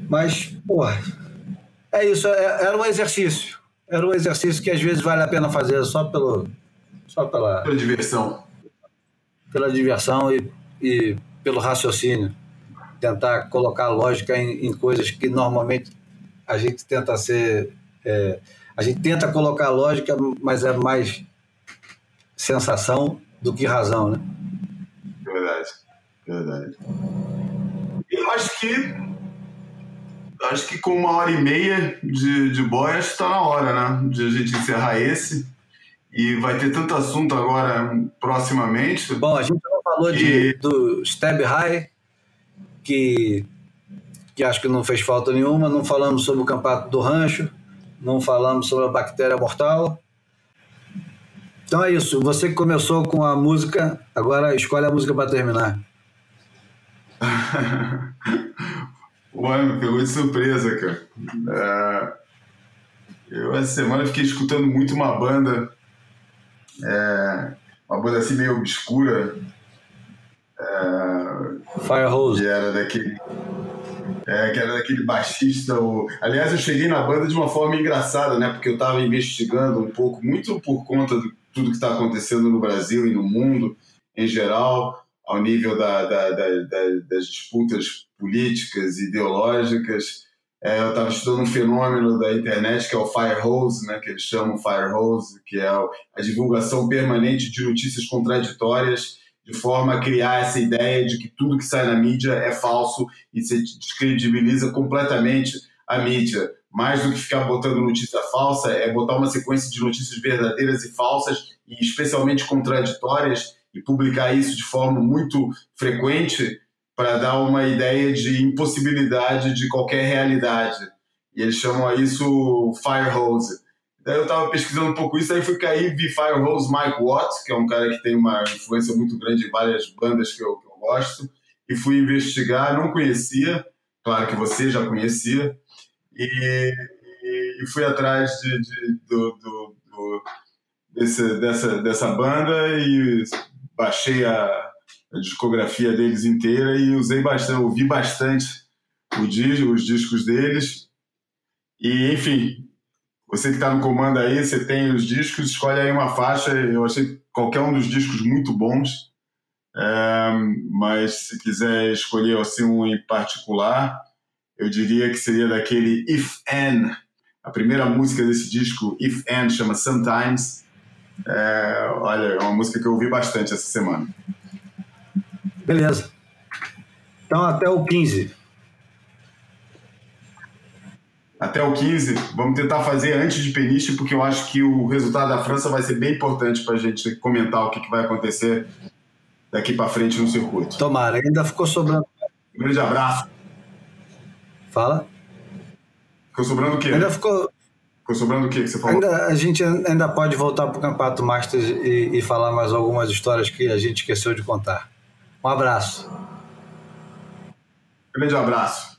Mas, porra, é isso. É, era um exercício. Era um exercício que às vezes vale a pena fazer só pelo. Só pela. Pela diversão pela diversão e, e pelo raciocínio. Tentar colocar lógica em, em, coisas que normalmente a gente tenta ser. É, a gente tenta colocar lógica, mas é mais sensação do que razão, né? Verdade, verdade. Eu acho que acho que com uma hora e meia de, de boia está na hora, né? De a gente encerrar esse. E vai ter tanto assunto agora proximamente. Bom, a gente já falou de, do Stab High, que, que acho que não fez falta nenhuma. Não falamos sobre o campeonato do rancho, não falamos sobre a bactéria mortal. Então é isso. Você que começou com a música, agora escolhe a música para terminar. Ué, me pegou de surpresa, cara. É, eu essa semana fiquei escutando muito uma banda, é, uma banda assim meio obscura. É, Firehose. Que era daquele. É, que era daquele baixista. O... Aliás, eu cheguei na banda de uma forma engraçada, né? Porque eu estava investigando um pouco, muito por conta de tudo que está acontecendo no Brasil e no mundo em geral, ao nível da, da, da, das disputas políticas, ideológicas. É, eu estava estudando um fenômeno da internet que é o firehose, né, que eles chamam firehose, que é a divulgação permanente de notícias contraditórias, de forma a criar essa ideia de que tudo que sai na mídia é falso e se descredibiliza completamente a mídia. Mais do que ficar botando notícia falsa, é botar uma sequência de notícias verdadeiras e falsas, e especialmente contraditórias, e publicar isso de forma muito frequente para dar uma ideia de impossibilidade de qualquer realidade. E eles chamam isso firehose. Daí eu estava pesquisando um pouco isso, aí fui cair vi Firehose Mike Watts, que é um cara que tem uma influência muito grande em várias bandas que eu, que eu gosto, e fui investigar, não conhecia, claro que você já conhecia, e, e, fui atrás de, de do, do, do, desse, dessa, dessa banda e baixei a, a discografia deles inteira e usei bastante, ouvi bastante disco, os discos deles. E, enfim, você que está no comando aí, você tem os discos, escolhe aí uma faixa. Eu achei qualquer um dos discos muito bons. É, mas se quiser escolher assim um em particular, eu diria que seria daquele If N. A primeira música desse disco, If N, chama Sometimes. É, olha, é uma música que eu ouvi bastante essa semana. Beleza. Então até o 15. Até o 15, vamos tentar fazer antes de Peniche, porque eu acho que o resultado da França vai ser bem importante para a gente comentar o que, que vai acontecer daqui para frente no circuito. Tomara, ainda ficou sobrando. Um grande abraço. Fala. Ficou sobrando o quê? Ainda ficou. Ficou sobrando o quê que você falou? Ainda, a gente ainda pode voltar para o Campeonato Masters e, e falar mais algumas histórias que a gente esqueceu de contar. Um abraço. Grande abraço.